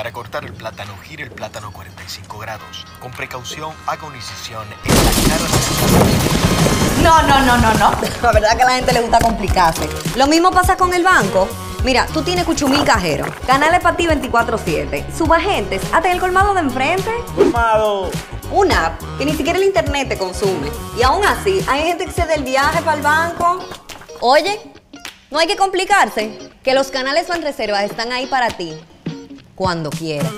Para cortar el plátano, gire el plátano 45 grados. Con precaución, haga una incisión en la cara de No, no, no, no, no. La verdad que a la gente le gusta complicarse. Lo mismo pasa con el banco. Mira, tú tienes cuchumil cajero, canales para ti 24-7, subagentes, hasta el colmado de enfrente. ¡Colmado! Una app que ni siquiera el internet te consume. Y aún así, hay gente que se da el viaje para el banco. Oye, no hay que complicarse, que los canales Banreservas están ahí para ti, cuando quieras.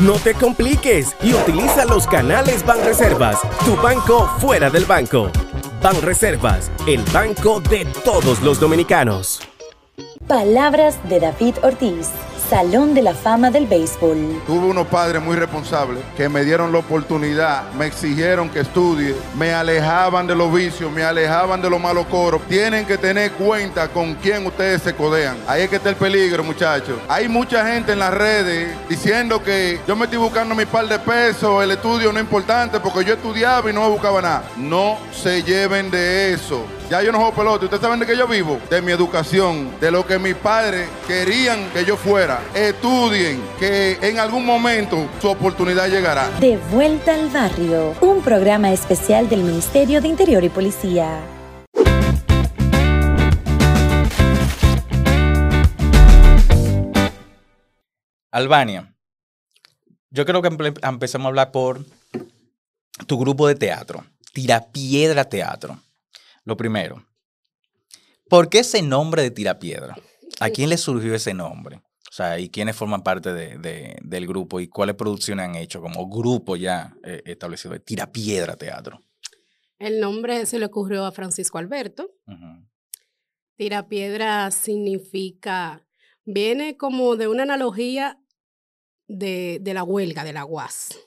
No te compliques y utiliza los canales Banreservas, tu banco fuera del banco. Banreservas, el banco de todos los dominicanos. Palabras de David Ortiz, Salón de la Fama del Béisbol. Tuve unos padres muy responsables que me dieron la oportunidad, me exigieron que estudie, me alejaban de los vicios, me alejaban de los malos coros. Tienen que tener cuenta con quién ustedes se codean. Ahí es que está el peligro, muchachos. Hay mucha gente en las redes diciendo que yo me estoy buscando mi par de pesos, el estudio no es importante porque yo estudiaba y no me buscaba nada. No se lleven de eso. Ya yo no juego pelota. ¿Ustedes saben de qué yo vivo? De mi educación, de lo que mis padres querían que yo fuera. Estudien, que en algún momento su oportunidad llegará. De vuelta al barrio, un programa especial del Ministerio de Interior y Policía. Albania. Yo creo que empe- empecemos a hablar por tu grupo de teatro, Tirapiedra Teatro. Lo primero, ¿por qué ese nombre de Tirapiedra? ¿A quién le surgió ese nombre? O sea, ¿y quiénes forman parte de- de- del grupo y cuáles producciones han hecho como grupo ya eh, establecido de Tirapiedra Teatro? El nombre se le ocurrió a Francisco Alberto. Ujú. Tirapiedra significa, viene como de una analogía de, de la huelga, de la UAS.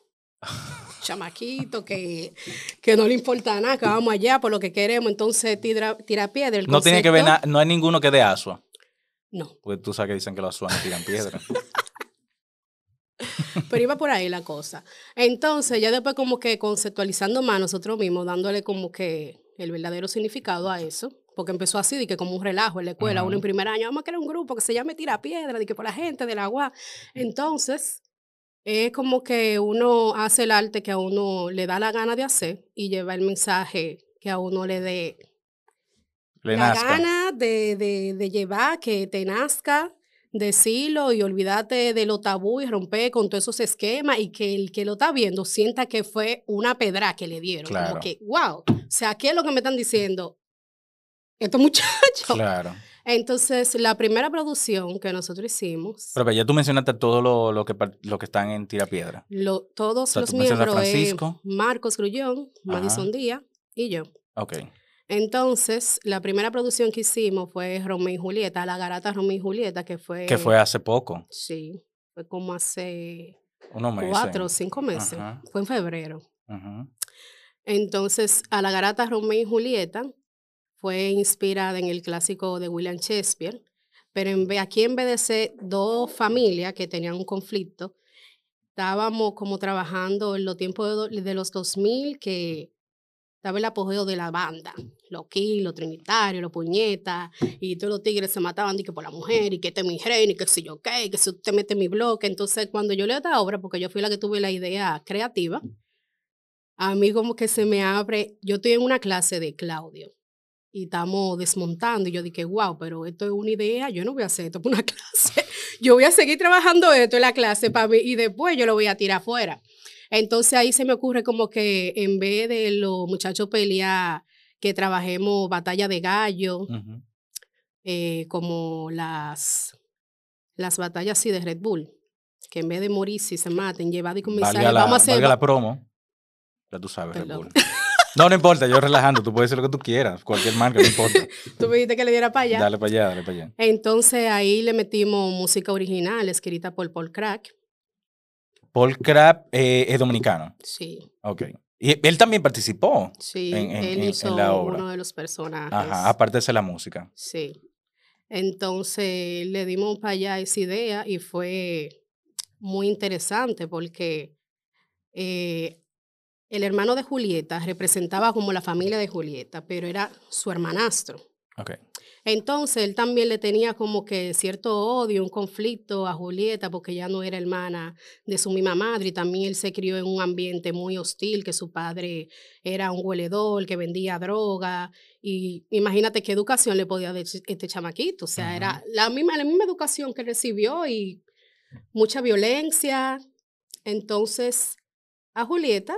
Chamaquito que, que no le importa nada, que vamos allá por lo que queremos. Entonces, tira, tirapiedra. El No tiene que ver, na- no hay ninguno que de Asua, No, porque tú sabes que dicen que los asuanos tiran piedra. pero iba por ahí la cosa. Entonces, ya después como que conceptualizando más nosotros mismos, dándole como que el verdadero significado a eso, porque empezó así, de que como un relajo en la escuela, uno en primer año, vamos a crear un grupo que se llame Tira Piedra, de que por la gente del agua. Entonces, es como que uno hace el arte que a uno le da la gana de hacer y lleva el mensaje que a uno le dé Le la nazca. gana de, de, de llevar, que te nazca, decirlo y olvídate de lo tabú y romper con todos esos esquemas y que el que lo está viendo sienta que fue una pedra que le dieron. Claro. Como que, wow, o sea, ¿qué es lo que me están diciendo? Estos muchachos. Claro. Entonces, la primera producción que nosotros hicimos, Pero, ya tú mencionaste todo lo, lo que, par- lo que están en Tirapiedra. lo- todos sea, los miembros, Francisco. Marcos Grullón, Madison Díaz y yo. Ok. Entonces, la primera producción que hicimos fue Romeo y Julieta, La Garata Romeo y Julieta, que fue... Que fue hace poco, Sí, fue como hace unos meses. cuatro o cinco meses. Ajá. Fue en febrero. Entonces, a La Garata Romeo y Julieta fue inspirada en el clásico de William Shakespeare, pero en aquí en de ser dos familias que tenían un conflicto, estábamos como trabajando en los tiempos de, de los 2000 que estaba el apogeo de la banda, los Kill, los Trinitarios, los Puñetas, y todos los tigres se mataban y que por la mujer, y que este es mi reina, y que si yo qué, que si usted mete mi bloque. Entonces, cuando yo leo esta obra, porque yo fui la que tuve la idea creativa, a mí como que se me abre, yo estoy en una clase de Claudio, y estamos desmontando, y yo dije, wow, pero esto es una idea, yo no voy a hacer esto por una clase, yo voy a seguir trabajando esto en la clase para mí, y después yo lo voy a tirar afuera. Entonces ahí se me ocurre como que en vez de los muchachos pelear, que trabajemos batalla de gallo, eh, como las, las batallas así de Red Bull, que en vez de morir si se maten, llevar y comenzar, la, vamos a hacer... valga ba- la promo. Ya tú sabes, Red. Bull. No, no importa, yo relajando, tú puedes decir lo que tú quieras, cualquier marca, no importa. Tú me dijiste que le diera para allá. Dale para allá, dale para allá. Entonces ahí le metimos música original escrita por Paul Crack. Paul Crab eh, es dominicano. Sí, Ok. Y él también participó. sí, En- en- él en- en hizo la obra. uno de los personajes. Ajá, aparte de hacer la música. Sí. Entonces le dimos para allá esa idea y fue muy interesante porque eh, el hermano de Julieta representaba como la familia de Julieta, pero era su hermanastro. Ok. Entonces él también le tenía como que cierto odio, un conflicto a Julieta porque ya no era hermana de su misma madre y también él se crió en un ambiente muy hostil, que su padre era un hueledor, que vendía droga y imagínate qué educación le podía dar este chamaquito, o sea, era la misma, la misma educación que recibió y mucha violencia. Entonces a Julieta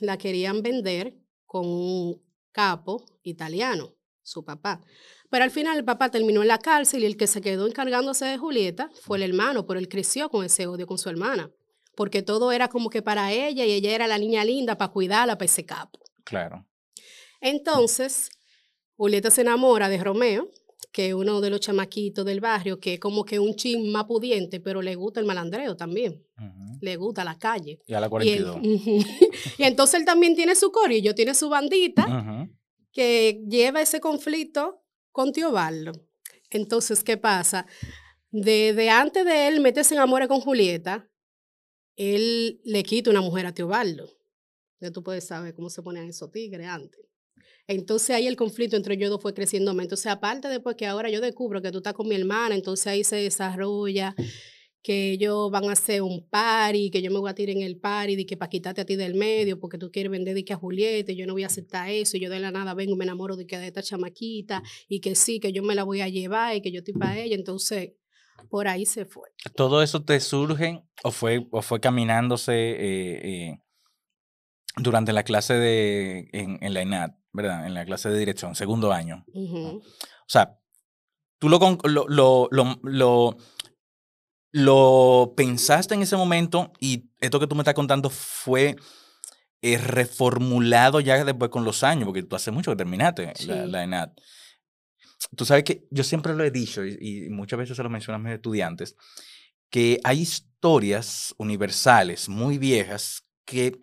la querían vender con un capo italiano, su papá. Pero al final el papá terminó en la cárcel y el que se quedó encargándose de Julieta fue el hermano, pero él creció con ese odio con su hermana, porque todo era como que para ella y ella era la niña linda para cuidarla para ese capo. Claro. Entonces, Julieta se enamora de Romeo, que es uno de los chamaquitos del barrio, que es como que un chin más pudiente, pero le gusta el malandreo también. Le gusta la calle. Y a la 42. Y, entonces él también tiene su corillo, tiene su bandita, que lleva ese conflicto con Tío Barlo. Entonces, ¿qué pasa? Desde antes de él meterse en amores con Julieta, él le quita una mujer a Tío Barlo. Ya tú puedes saber cómo se ponían esos tigres antes. Entonces ahí el conflicto entre ellos dos fue creciendo. Entonces, aparte después que ahora yo descubro que tú estás con mi hermana, entonces ahí se desarrolla que ellos van a hacer un party, que yo me voy a tirar en el party, y que para quitarte a ti del medio, porque tú quieres vender de que a Julieta, y yo no voy a aceptar eso, y yo de la nada vengo y me enamoro de que de esta chamaquita, y que sí, que yo me la voy a llevar, y que yo estoy para ella, entonces por ahí se fue. ¿Todo eso te surge o fue, o fue caminándose eh, eh, durante la clase de, en, en la ENAD, ¿verdad? En la clase de dirección, segundo año. O sea, tú lo, lo, lo, lo ¿Lo pensaste en ese momento y esto que tú me estás contando fue eh, reformulado ya después con los años? Porque tú hace mucho que terminaste la, la, ENAD. Tú sabes que yo siempre lo he dicho y, muchas veces se lo menciono a mis estudiantes, que hay historias universales muy viejas que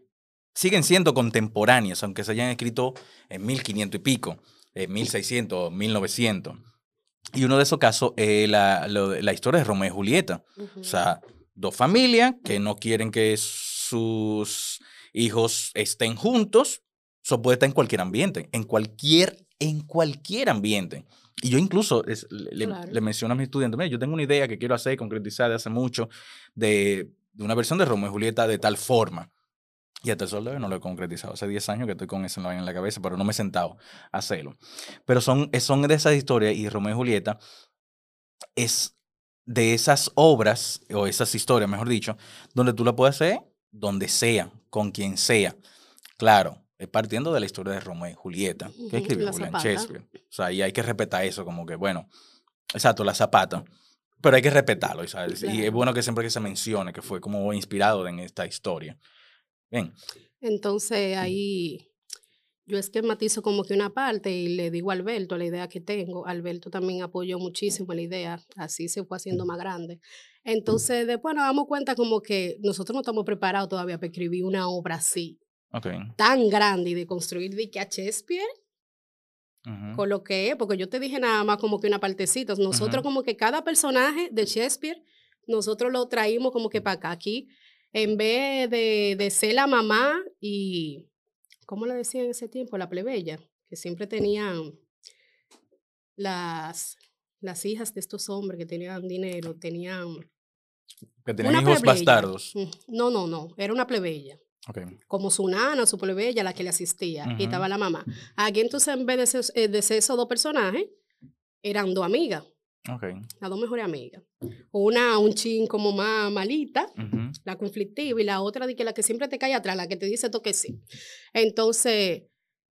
siguen siendo contemporáneas, aunque se hayan escrito en 1500 y pico, en 1600, 1900. Y uno de esos casos es la, la historia de Romeo y Julieta. O sea, dos familias que no quieren que sus hijos estén juntos. Eso puede estar en cualquier ambiente, en cualquier, en cualquier ambiente. Y yo incluso le, le, menciono a mis estudiantes, mira, yo tengo una idea que quiero hacer, concretizar de hace mucho, de, de una versión de Romeo y Julieta de tal forma. Y hasta el sol de hoy no lo he concretizado. Hace 10 años que estoy con eso en la cabeza, pero no me he sentado a hacerlo. Pero son, son de esas historias y Romeo y Julieta es de esas obras, o esas historias, mejor dicho, donde tú la puedes hacer donde sea, con quien sea. Claro, partiendo de la historia de Romeo y Julieta, que escribió William Shakespeare. O sea, y hay que respetar eso, como que, bueno, exacto, la zapata, pero hay que respetarlo, ¿sabes? Y es bueno que siempre que se mencione que fue como inspirado en esta historia. Entonces ahí yo esquematizo como que una parte y le digo a Alberto la idea que tengo. Alberto también apoyó muchísimo la idea, así se fue haciendo más grande. Entonces después nos damos cuenta como que nosotros no estamos preparados todavía para escribir una obra así, tan grande y de construir de que a Shakespeare. Con lo que porque yo te dije nada más como que una partecita. Nosotros, como que cada personaje de Shakespeare, nosotros lo traímos como que para acá. Aquí en vez de, de ser la mamá y, ¿cómo le decía en ese tiempo? La plebeya, que siempre tenían las, las hijas de estos hombres que tenían dinero, tenían... Que tenían hijos bastardos. No, no, no, era una plebeya. Como su nana, su plebeya, la que le asistía, y estaba la mamá. Aquí entonces, en vez de ser, eh, de ser esos dos personajes, eran dos amigas. Okay. Las dos mejores amigas. Una, un chin como más malita, la conflictiva, y la otra de que la que siempre te cae atrás, la que te dice que sí. Entonces,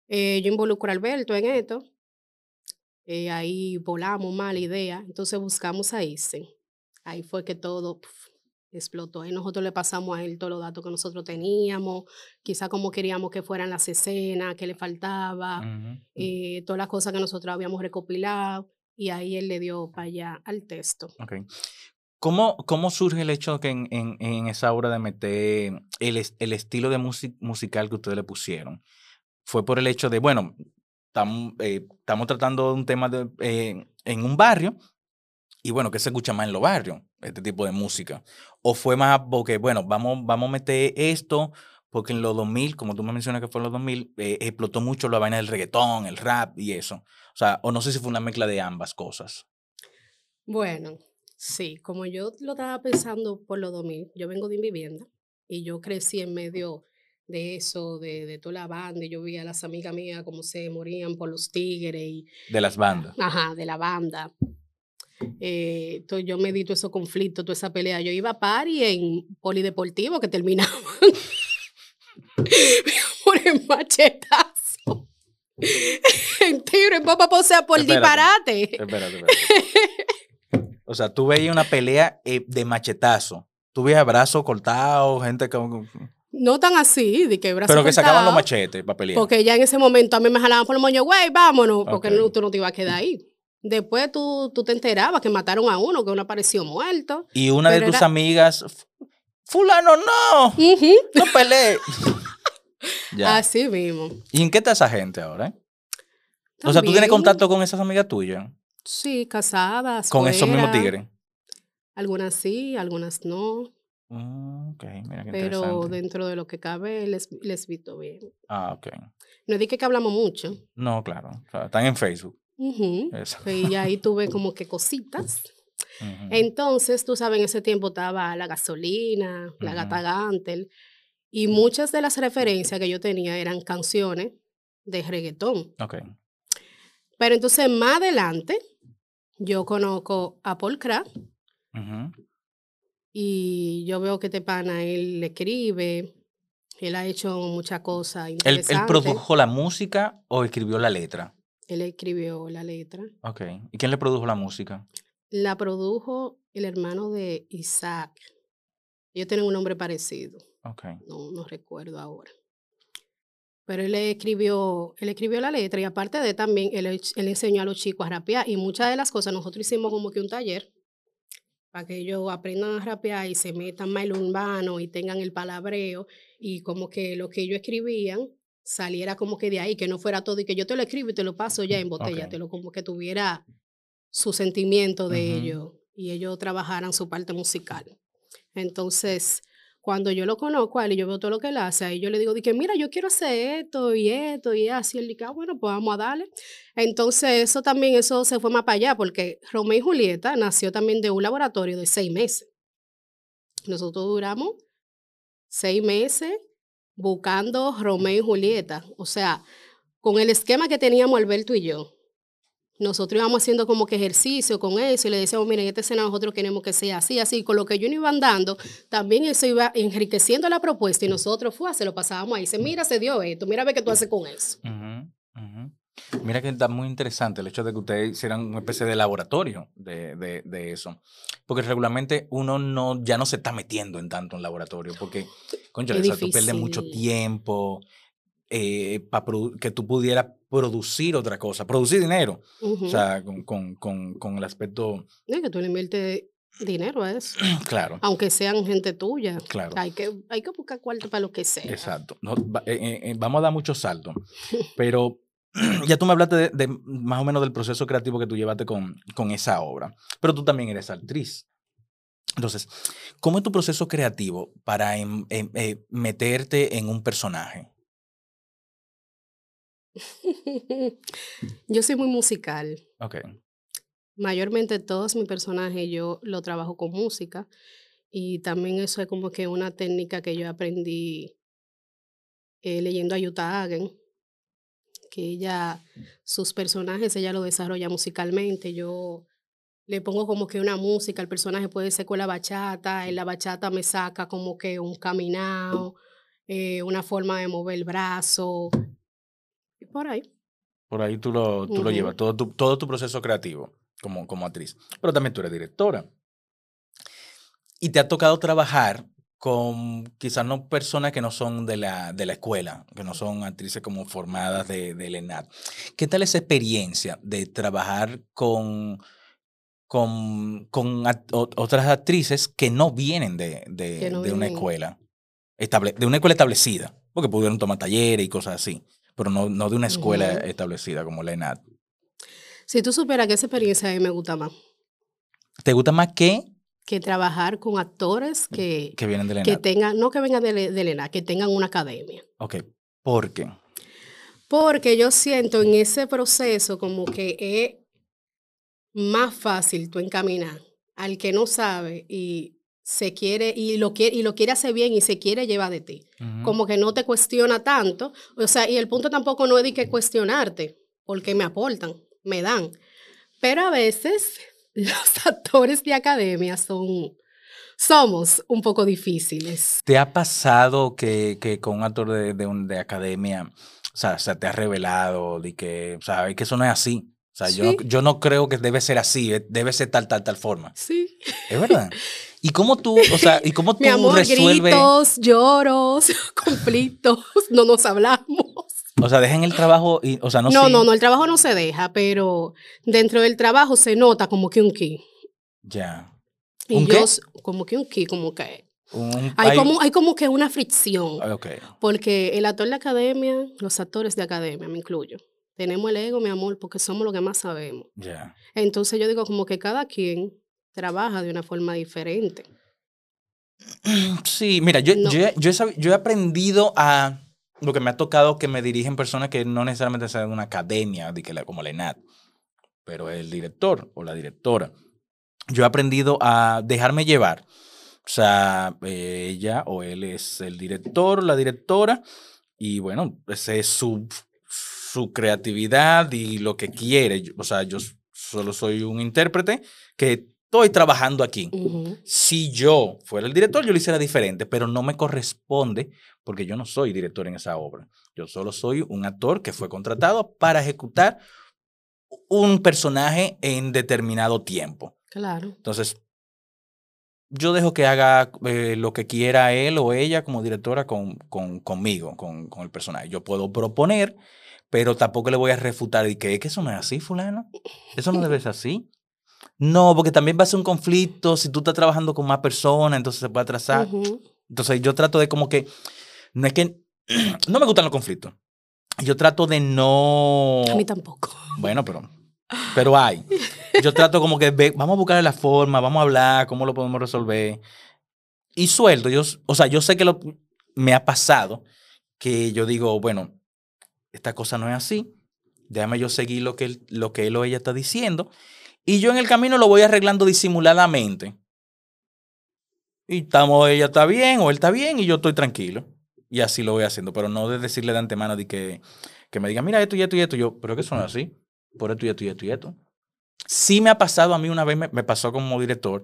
eh, yo involucro a Alberto en esto. Eh, ahí volamos mala idea. Entonces buscamos a Isen. Ahí fue que todo explotó. Y nosotros le pasamos a él todos los datos que nosotros teníamos, quizá como queríamos que fueran las escenas, que le faltaba, eh, todas las cosas que nosotros habíamos recopilado y ahí él le dio para allá al texto. Ok. ¿Cómo, ¿Cómo surge el hecho que en, en, esa obra de meter el, el estilo de musical que ustedes le pusieron? ¿Fue por el hecho de, bueno, estamos eh, tratando un tema de, eh, en un barrio y bueno, que se escucha más en los barrios, este tipo de música? ¿O fue más porque, bueno, vamos, vamos a meter esto porque en los 2000, como tú me mencionas que fue en los 2000, eh, explotó mucho la vaina del reggaetón, el rap y eso. O sea, o no sé si fue una mezcla de ambas cosas. Bueno, sí, como yo lo estaba pensando por los 2000, yo vengo de vivienda y yo crecí en medio de eso, de, de toda la banda, y yo vi a las amigas mías como se morían por los tigres y, De las bandas. ajá, de la banda. Eh, entonces yo me di todo esos conflictos, toda esa pelea. Yo iba a party en polideportivo que terminaban el machetazo. en tiro, en papá, o sea, por Espérate. disparate. Espérate, espérate. O sea, tú veías una pelea eh, de machetazo. Tú veías brazos cortados, gente con... No tan así, de que brazo Pero que sacaban los machetes para pelear. Porque ya en ese momento a mí me jalaban por los moños, güey, vámonos, porque no, tú no te ibas a quedar ahí. Después tú, tú te enterabas que mataron a uno, que uno apareció muerto. Y una de tus era- amigas, "F- fulano, no, no peleé. ya. Así mismo. ¿Y en qué está esa gente ahora? eh? O sea, ¿tú tienes contacto con esas amigas tuyas? Sí, casadas. Con esos mismos tigres. Algunas sí, algunas no. Mm, ok, mira qué Pero dentro de lo que cabe, les, les visto bien. Ah, ok. No dije que hablamos mucho. No, claro. o sea, están en Facebook. Eso. Y ahí tuve como que cositas. Entonces, tú sabes, en ese tiempo estaba la gasolina, la gata Gantel, y muchas de las referencias que yo tenía eran canciones de reggaetón. Ok. Pero entonces, más adelante, yo conozco a Paul Ujú. y yo veo que este pana, él le escribe, él ha hecho muchas cosas ¿Él, interesantes. él produjo la música o escribió la letra? Él escribió la letra. Ok. ¿Y quién le produjo la música? La produjo el hermano de Isaac. Ellos tienen un nombre parecido. Ok. no, no recuerdo ahora. Pero él escribió, él escribió la letra y aparte de también, él, él enseñó a los chicos a rapear y muchas de las cosas nosotros hicimos como que un taller para que ellos aprendan a rapear y se metan más en lo urbano y tengan el palabreo y como que lo que ellos escribían saliera como que de ahí, que no fuera todo y que yo te lo escribo y te lo paso ya en botella, te lo como que tuviera su sentimiento de Ujú. ellos y ellos trabajaran su parte musical. Entonces, cuando yo lo conozco a él y yo veo todo lo que él hace, ahí yo le digo, que mira, yo quiero hacer esto y esto y así. Él dice, ah, bueno, pues vamos a darle. Entonces, eso también, eso se fue más para allá, porque Romeo y Julieta nació también de un laboratorio de seis meses. Nosotros duramos seis meses buscando Romeo y Julieta. O sea, con el esquema que teníamos Alberto y yo, nosotros íbamos haciendo como que ejercicio con eso y le decíamos, miren, esta escena nosotros queremos que sea así, así. Con lo que yo no iban dando, también eso iba enriqueciendo la propuesta y nosotros fue, se lo pasábamos ahí. Dice, mira, se dio esto, mira, ve qué tú haces con eso. Mira que está muy interesante el hecho de que ustedes hicieran una especie de laboratorio de, de- de eso. Porque regularmente uno no, ya no se está metiendo en tanto en laboratorio. Porque, concha, Es o sea, tú pierdes mucho tiempo eh, para que tú pudieras producir otra cosa, producir dinero. O sea, con, con- con- con el aspecto, que tú le inviertes dinero a eso, claro. aunque sean gente tuya. Claro. Hay que, hay que buscar cuarto para lo que sea. Exacto. No, eh, eh, eh, vamos a dar muchos saltos. Pero ya tú me hablaste de, de más o menos del proceso creativo que tú llevaste con, con esa obra. Pero tú también eres actriz. Entonces, ¿cómo es tu proceso creativo para em- em- meterte en un personaje? yo soy muy musical. Ok. Mayormente todos mis personajes yo lo trabajo con música y también eso es como que una técnica que yo aprendí eh, leyendo a Yuta Hagen, que ella, sus personajes, ella lo desarrolla musicalmente. Yo le pongo como que una música, el personaje puede ser con la bachata, en la bachata me saca como que un caminado, eh, una forma de mover el brazo, por ahí. Por ahí tú lo, tú lo llevas, todo tu, todo tu proceso creativo como, como actriz. Pero también tú eres directora. Y te ha tocado trabajar con quizás no personas que no son de la, de la escuela, que no son actrices como formadas de, del ENAD. ¿Qué tal esa experiencia de trabajar con, con, con otras actrices que no vienen de, de, no de una escuela, estable, de una escuela establecida? Porque pudieron tomar talleres y cosas así, pero no, no de una escuela establecida como la ENAD. Si tú supieras que esa experiencia a mí me gusta más. ¿Te gusta más que que trabajar con actores que, Que vienen de la que ENAD. tengan, no que vengan de, de la ENAD, que tengan una academia. Ok, ¿por qué? Porque yo siento en ese proceso como que es más fácil tú encaminar al que no sabe y se quiere y lo quiere y lo quiere hacer bien y se quiere llevar de ti. Ujú. Como que no te cuestiona tanto, o sea, y el punto tampoco no es de que cuestionarte, porque me aportan, me dan. Pero a veces los actores de academia son somos un poco difíciles. ¿Te ha pasado que, que con un actor de, de, un- de academia, o sea, se te ha revelado de que, o sea, es que eso no es así? O sea, yo, no, Sí. yo no creo que debe ser así, eh, debe ser tal, tal, tal forma. Sí. Es verdad. ¿Y cómo tú, o sea, y cómo tú Mi amor, resuelves? gritos, lloros, conflictos, no nos hablamos. O sea, dejan el trabajo y, o sea, no No, no, no, el trabajo no se deja, pero dentro del trabajo se nota como que un ki. Ya. Y ¿Un yo, qué? como que un ki, como que Un- hay, como, hay como que una fricción. Ah. Porque el actor de academia, los actores de academia, me incluyo, tenemos el ego, mi amor, porque somos lo que más sabemos. Ya. Entonces yo digo como que cada quien trabaja de una forma diferente. Sí, mira, yo, No. yo, yo, he yo he aprendido a lo que me ha tocado que me dirigen personas que no necesariamente sean de una academia, de que la- como la ENAD, pero el director o la directora. Yo he aprendido a dejarme llevar. O sea, ella o él es el director, la directora, y bueno, esa es su, su creatividad y lo que quiere. O sea, yo solo soy un intérprete que estoy trabajando aquí. Si yo fuera el director, yo lo hiciera diferente, pero no me corresponde porque yo no soy director en esa obra. Yo solo soy un actor que fue contratado para ejecutar un personaje en determinado tiempo. Claro. Entonces, yo dejo que haga eh, lo que quiera él o ella como directora con, con- conmigo, con, con el personaje. Yo puedo proponer, pero tampoco le voy a refutar y que es que eso no es así, fulano. Eso no debe ser así. No, porque también va a ser un conflicto si tú estás trabajando con más personas, entonces se puede atrasar. Ujú. Entonces yo trato de como que, no es que, no me gustan los conflictos. Yo trato de no... A mí tampoco. Bueno, pero, pero hay. Yo trato como que ve- vamos a buscar la forma, vamos a hablar, cómo lo podemos resolver. Y suelto, yo, o sea, yo sé que lo, me ha pasado que yo digo, bueno, esta cosa no es así, déjame yo seguir lo que lo que él o ella está diciendo, y yo en el camino lo voy arreglando disimuladamente. Y estamos, ella está bien o él está bien y yo estoy tranquilo. Y así lo voy haciendo, pero no de decirle de antemano de que, que me diga, mira esto y esto y esto. Yo, pero que es así. Por esto y esto y esto y esto. Sí me ha pasado a mí una vez, me, me pasó como director,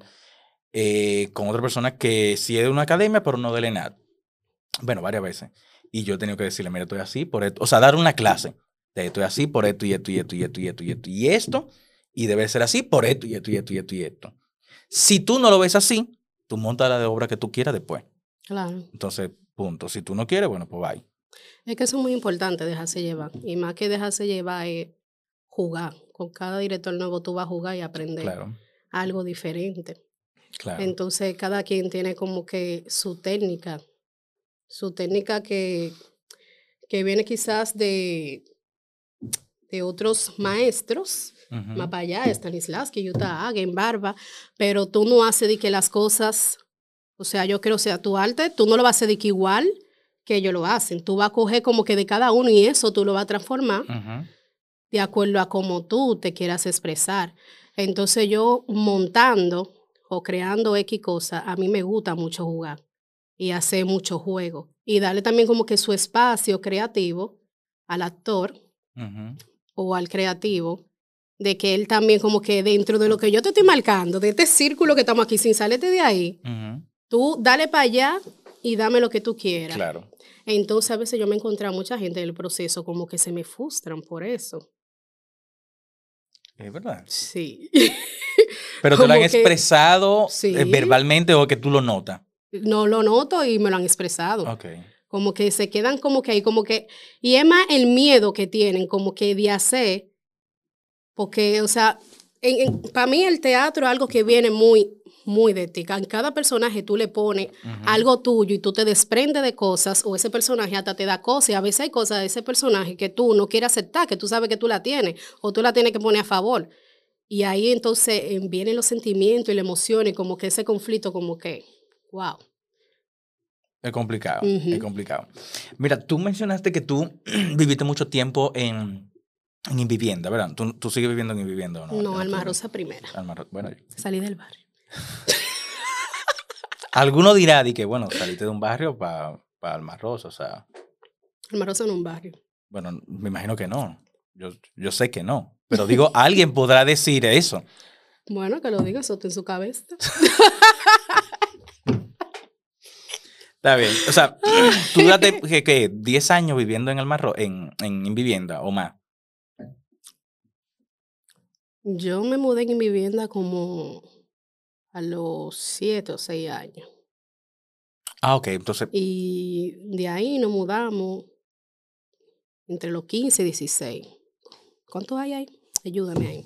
eh, con otra persona que sí es de una academia, pero no del ENAD. Bueno, varias veces. Y yo he tenido que decirle, mira, estoy así por esto. O sea, dar una clase. De estoy así por esto y esto y esto y esto y esto y esto y esto. Y debe ser así por esto y esto y esto y esto y esto. Si tú no lo ves así, tú montas la de obra que tú quieras después. Claro. Entonces, punto. Si tú no quieres, bueno, pues bye. Es que eso es muy importante, dejarse llevar. Y más que dejarse llevar es jugar. Con cada director nuevo tú vas a jugar y aprender Claro, algo diferente. claro. Entonces, cada quien tiene como que su técnica, su técnica que, que viene quizás de, de otros maestros, Más para allá, Stanislavski, Yuta Hagen, Barba, pero tú no haces de que las cosas, o sea, yo creo, o sea, tu arte, tú no lo vas a hacer de que igual que ellos lo hacen, tú vas a coger como que de cada uno y eso tú lo vas a transformar Ujú. de acuerdo a cómo tú te quieras expresar. Entonces yo montando o creando X cosa, a mí me gusta mucho jugar y hacer mucho juego y darle también como que su espacio creativo al actor Ujú. o al creativo de que él también como que dentro de lo que yo te estoy marcando, de este círculo que estamos aquí, sin salirte de ahí, tú dale para allá y dame lo que tú quieras. Claro. Entonces a veces yo me he encontrado mucha gente en el proceso como que se me frustran por eso. Es verdad. Sí. Pero te lo han que- expresado Sí. eh, verbalmente o que tú lo notas. no lo noto y me lo han expresado. Ok. Como que se quedan como que ahí, como que, y es más el miedo que tienen, como que de hacer, porque, o sea, para mí el teatro es algo que viene muy, muy de ti. En cada personaje tú le pones algo tuyo y tú te desprendes de cosas, o ese personaje hasta te da cosas, y a veces hay cosas de ese personaje que tú no quieres aceptar, que tú sabes que tú la tienes, o tú la tienes que poner a favor. Y ahí entonces eh, vienen los sentimientos y las emociones, como que ese conflicto, como que, wow. Es complicado, es complicado. Mira, tú mencionaste que tú viviste mucho tiempo en, en Invivienda, ¿verdad? ¿Tú, tú sigues viviendo en Invivienda o no? No, Ya Alma tú- Rosa primera. Bueno, Salí del barrio. alguno dirá de que, bueno, saliste de un barrio para Alma Rosa, o sea, Alma Rosa en un barrio. bueno, me imagino que no. Yo, yo sé que no. Pero digo, alguien podrá decir eso. Bueno, que lo diga, eso está en su cabeza. Está bien. O sea, tú date que, que 10 años viviendo en Alma Ro- en, en Invivienda o más. Yo me mudé en mi vivienda como a los siete o seis años. Ah, ok. Entonces, Y de ahí nos mudamos entre los 15 y 16. ¿Cuántos hay ahí? Ayúdame ahí.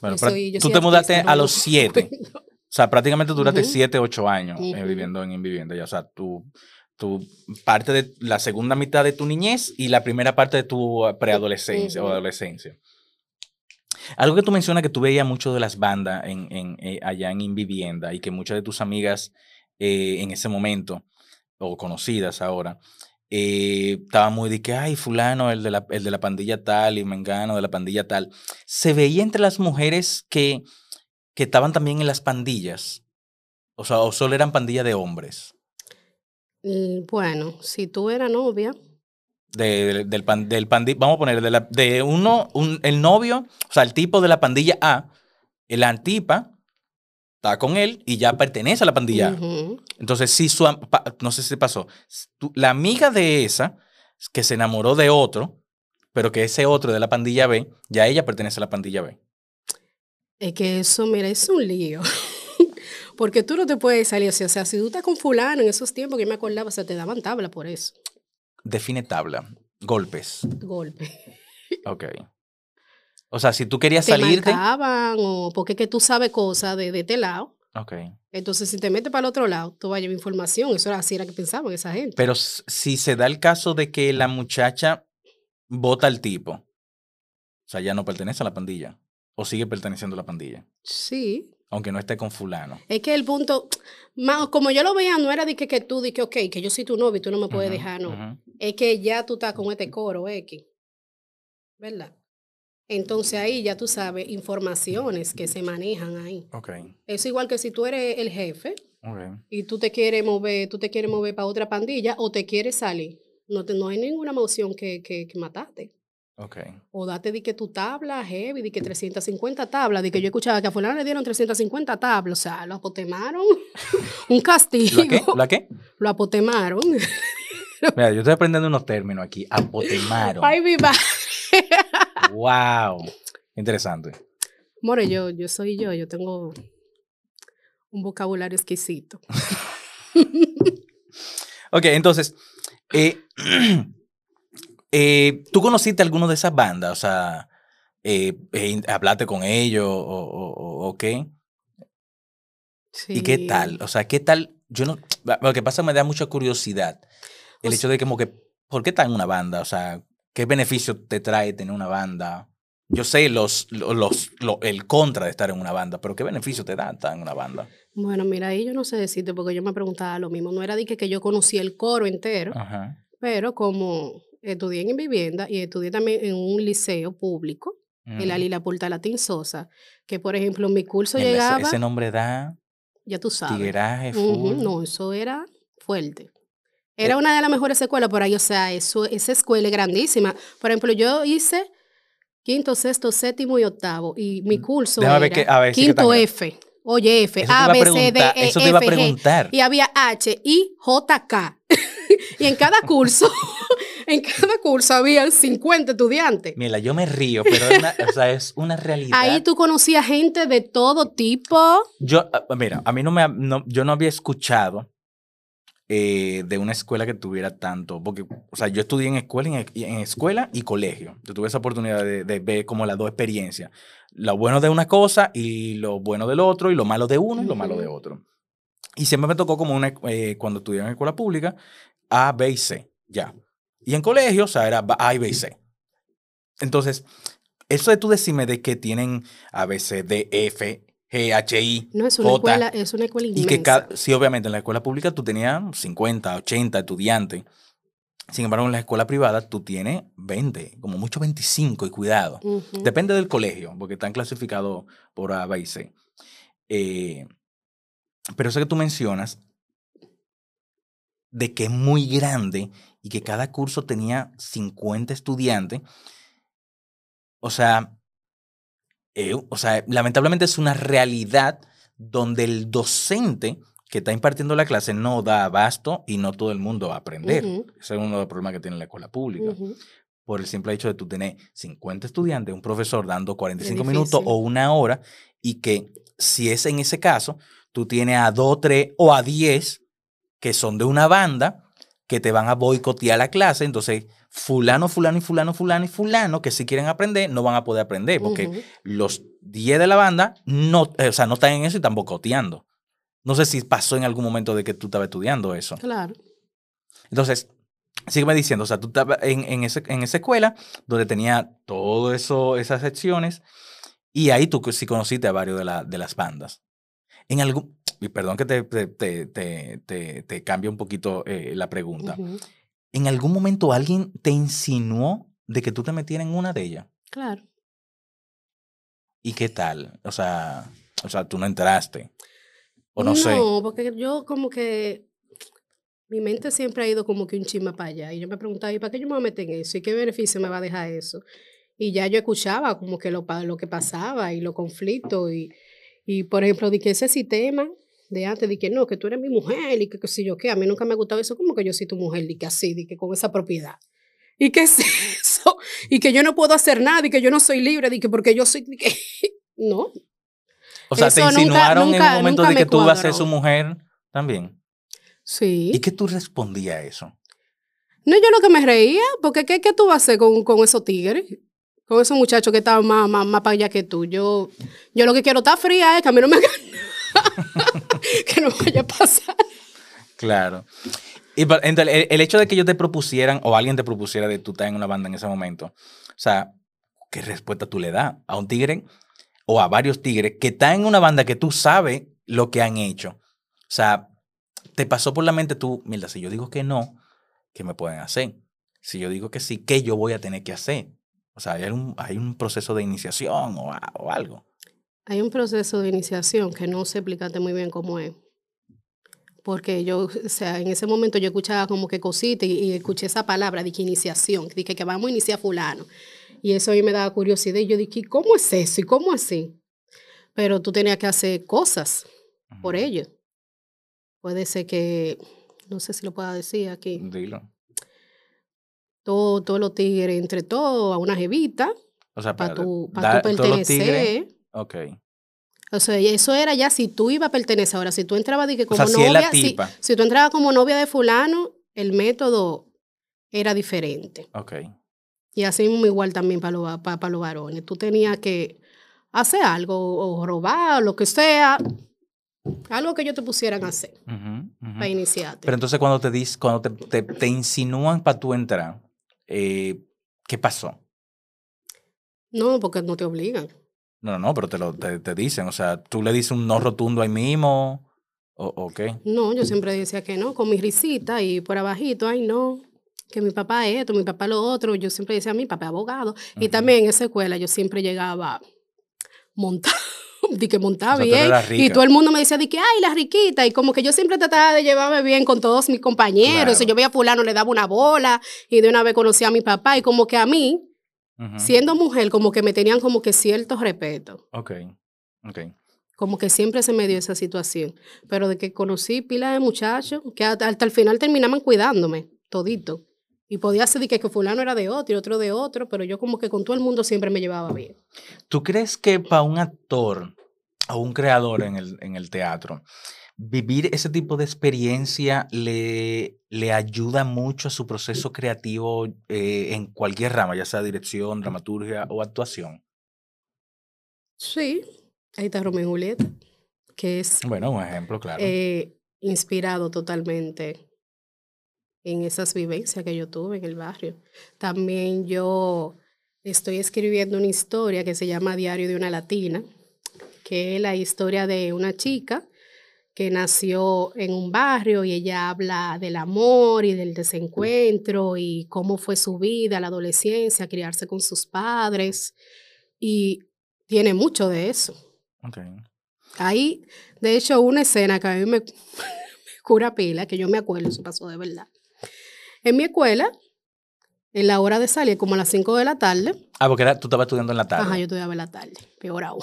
bueno, Yo soy- yo tú te mudaste a los me 7. acuerdo. O sea, prácticamente duraste Ujú. 7, 8 años eh, viviendo en Invivienda. Ya, o sea, tú, tú parte de la segunda mitad de tu niñez y la primera parte de tu eh, preadolescencia o adolescencia. Algo que tú mencionas que tú veías mucho de las bandas en, en, eh, allá en Invivienda y que muchas de tus amigas eh, en ese momento, o conocidas ahora, eh, estaban muy de que, ay, fulano, el de, la, el de la pandilla tal y mengano de la pandilla tal. Se veía entre las mujeres que, que estaban también en las pandillas. O sea, o solo eran pandillas de hombres. Y Bueno, si tú eras novia, De- del, del, pan- del pandi- vamos a poner, de, la- de uno, un- el novio, o sea, el tipo de la pandilla A, el antipa, está con él y ya pertenece a la pandilla A. Entonces, sí, su, no sé si pasó. la amiga de esa, que se enamoró de otro, pero que ese otro de la pandilla B, ya ella pertenece a la pandilla B. es que eso, mira, es un lío. Porque tú no te puedes salir. O sea, o sea, si tú estás con fulano en esos tiempos que yo me acordaba, se te daban tabla por eso. Define tabla. Golpes. Golpe. Ok. O sea, si tú querías Te salirte. marcaban o porque es que tú sabes cosas de, de este lado. Ok. Entonces, si te metes para el otro lado, tú vas a llevar información. Eso era así era que pensaban esa gente. Pero si se da el caso de que la muchacha vota al tipo, o sea, ya no pertenece a la pandilla. O sigue perteneciendo a la pandilla. Sí. Aunque no esté con fulano. Es que el punto, como yo lo veía, no era de que, que tú, de que, ok, que yo soy tu novio y tú no me puedes dejar, no. Es que ya tú estás con este coro X. ¿Verdad? Entonces ahí ya tú sabes informaciones que se manejan ahí. Ok. Es igual que si tú eres el jefe y tú te quieres mover, tú te quieres mover para otra pandilla o te quieres salir. No, te, no hay ninguna moción que, que, que matarte. Ok. O date de que tu tabla heavy, de que 350 tablas, de que yo escuchaba que a fulano le dieron 350 tablas, o sea, lo apotemaron, un castigo, ¿La qué? ¿La qué? lo apotemaron. Mira, yo estoy aprendiendo unos términos aquí. Apotemaron. Ay, mi madre. Wow. Interesante. More, yo, yo soy yo, yo tengo un vocabulario exquisito. Ok, entonces, eh, eh, ¿tú conociste alguno de esas bandas? O sea, eh, eh, ¿hablaste con ellos o, o- o- o qué? ¿Y qué tal? O sea, ¿qué tal? Yo no, lo que pasa me da mucha curiosidad. El O hecho de como que, ¿por qué está en una banda? O sea, ¿qué beneficio te trae tener una banda? Yo sé los, lo- los, lo- el contra de estar en una banda, pero ¿qué beneficio te da estar en una banda? Bueno, mira, ahí yo no sé decirte porque yo me preguntaba lo mismo. No era de que, que yo conocí el coro entero, Ajá. pero como estudié en vivienda y estudié también en un liceo público, en la Ujú. Lila Porta Latín Sosa, que por ejemplo mi curso llegaba, Ese, nombre da ya tú sabes. tigueraje Ujú, full. No, eso era fuerte. Era una de las mejores escuelas por ahí, o sea, eso, esa escuela es grandísima. Por ejemplo, yo hice quinto, sexto, séptimo y octavo, y mi curso Déjame ver era qué- a ver quinto F, oye F, Eso A, B, C, D, E, eso te iba a F, G, y había H, I, J, K. y en cada curso, en cada curso había 50 estudiantes. Mira, yo me río, pero es una, o sea, es una realidad. Ahí tú conocías gente de todo tipo. Yo, ah, mira, a mí no me, no, yo no había escuchado eh, de una escuela que tuviera tanto, porque, o sea, yo estudié en escuela, y en, y en escuela y colegio. Yo tuve esa oportunidad de, de ver como las dos experiencias. Lo bueno de una cosa y lo bueno del otro, y lo malo de uno y lo malo de otro. Y siempre me tocó como una, eh, cuando estudié en escuela pública, A, B y C, ya. Y en colegio, o sea, era A, y B y C. Entonces, eso de tú decirme de que tienen A, B, C, D, F, G, H, I, No, es una J, escuela, es una escuela y inmensa. que cada, sí, obviamente en la escuela pública tú tenías 50, 80 estudiantes. Sin embargo, en la escuela privada tú tienes 20, como mucho 25 y cuidado. Depende del colegio, porque están clasificados por A, B y C. Eh, pero eso que tú mencionas, de que es muy grande y que cada curso tenía 50 estudiantes, o sea, eh, o sea, lamentablemente es una realidad donde el docente que está impartiendo la clase no da abasto y no todo el mundo va a aprender. Ese es uno de los problemas que tiene la escuela pública por el simple hecho de tú tener 50 estudiantes, un profesor dando 45 Es minutos o una hora, y que si es en ese caso, tú tienes a 2, 3 o a 10 que son de una banda que te van a boicotear la clase, entonces fulano, fulano y fulano, fulano y fulano que si quieren aprender no van a poder aprender porque los 10 de la banda no, eh, o sea, no están en eso y están boicoteando. No sé si pasó en algún momento de que tú estabas estudiando eso. Claro. Entonces, sígueme diciendo, o sea, tú estabas en, en, ese- en esa escuela donde tenía todo eso, esas secciones, y ahí tú sí conociste a varios de, la- de las bandas. En algún, y perdón que te, te, te, te, cambie un poquito eh, la pregunta. ¿En algún momento alguien te insinuó de que tú te metieras en una de ellas? Claro. ¿Y qué tal? O sea, o sea, tú no entraste. O no, sé. No, porque yo como que mi mente siempre ha ido como que un chisme para allá. Y yo me preguntaba, ¿y para qué yo me voy a meter en eso? ¿Y qué beneficio me va a dejar eso? Y ya yo escuchaba como que lo, lo que pasaba y los conflictos. Y, y por ejemplo, de que ese sistema de antes, de que no, que tú eres mi mujer y que qué sé yo qué, a mí nunca me ha gustado eso, como que yo soy tu mujer, y que así, de que con esa propiedad. ¿Y qué es eso? Y que yo no puedo hacer nada, y que yo no soy libre, de que porque yo soy... que- no, O sea, te nunca- insinuaron en un momento de que tú ibas a ser su mujer también. sí. ¿Y qué tú respondías a eso? No, yo lo que me reía, porque ¿qué, qué tú vas a hacer con, con esos tigres? Con esos muchachos que estaban más, más, más para allá que tú. Yo, yo lo que quiero estar fría es que a mí no me. que no vaya a pasar. Claro. Y entonces, el, hecho de que ellos te propusieran o alguien te propusiera de tú estar en una banda en ese momento, o sea, ¿qué respuesta tú le das a un tigre o a varios tigres que están en una banda que tú sabes lo que han hecho? O sea, te pasó por la mente tú, mira, si yo digo que no, ¿qué me pueden hacer? Si yo digo que sí, ¿qué yo voy a tener que hacer? O sea, hay un, hay un proceso de iniciación o, o algo. Hay un proceso de iniciación que no sé explicarte muy bien cómo es. Porque yo, o sea, en ese momento yo escuchaba como que cositas y, y escuché esa palabra de que iniciación, de que, vamos a iniciar fulano. Y eso a mí me daba curiosidad y yo dije, ¿cómo es eso? ¿Y cómo así? Pero tú tenías que hacer cosas por Ujú. ellos. Puede ser que, no sé si lo pueda decir aquí, Dilo. todo- todos los tigres, entre todos, a una jevita, O sea, para para tu, pa' dar- tu pertenecer. Ok. O sea, eso era ya si tú ibas a pertenecer. Ahora, si tú entrabas de que como sea, si novia, si, tipa. si tú entrabas como novia de fulano, el método era diferente. Ok. Y así mismo igual también para los, para, para los varones. Tú tenías que hacer algo, o robar, o lo que sea, algo que ellos te pusieran a hacer para iniciarte. Pero entonces cuando te dis, cuando te, te, te insinúan para tú entrar, eh, ¿qué pasó? no, porque no te obligan. No, no, no, pero te lo te, te dicen, o sea, tú le dices un no rotundo ahí mismo, o, o qué. No, yo siempre decía que no, con mi risita y por abajito, ay no, que mi papá es esto, mi papá lo otro. Yo siempre decía, mi papá es abogado. Y Ujú. también en esa escuela yo siempre llegaba montado, di que montaba O sea, tú bien. Y todo el mundo me decía, di que, ay, la riquita. Y como que yo siempre trataba de llevarme bien con todos mis compañeros. Si Claro. yo veía a fulano, le daba una bola y de una vez conocía a mi papá. Y como que a mí, Siendo mujer, como que me tenían como que cierto respeto. Ok, ok. Como que siempre se me dio esa situación. Pero de que conocí pila de muchachos que hasta, hasta el final terminaban cuidándome, todito. Y podía ser de que, que fulano era de otro y otro de otro, pero yo como que con todo el mundo siempre me llevaba bien. ¿Tú crees que para un actor o un creador en el, en el teatro, vivir ese tipo de experiencia le, le ayuda mucho a su proceso creativo eh, en cualquier rama, ya sea dirección, dramaturgia o actuación? Sí, ahí está Romeo y Julieta, que es Bueno, un ejemplo, claro. eh, inspirado totalmente en esas vivencias que yo tuve en el barrio. También yo Estoy escribiendo una historia que se llama Diario de una Latina, que es la historia de una chica que nació en un barrio y ella habla del amor y del desencuentro y cómo fue su vida, la adolescencia, criarse con sus padres y tiene mucho de eso. Ok. Ahí, de hecho, una escena que a mí me, me cura pila, que yo me acuerdo, eso pasó de verdad. En mi escuela, en la hora de salir, como a las 5 de la tarde, Ah, porque era- tú estabas estudiando en la tarde. ajá, yo estudiaba en la tarde, peor aún.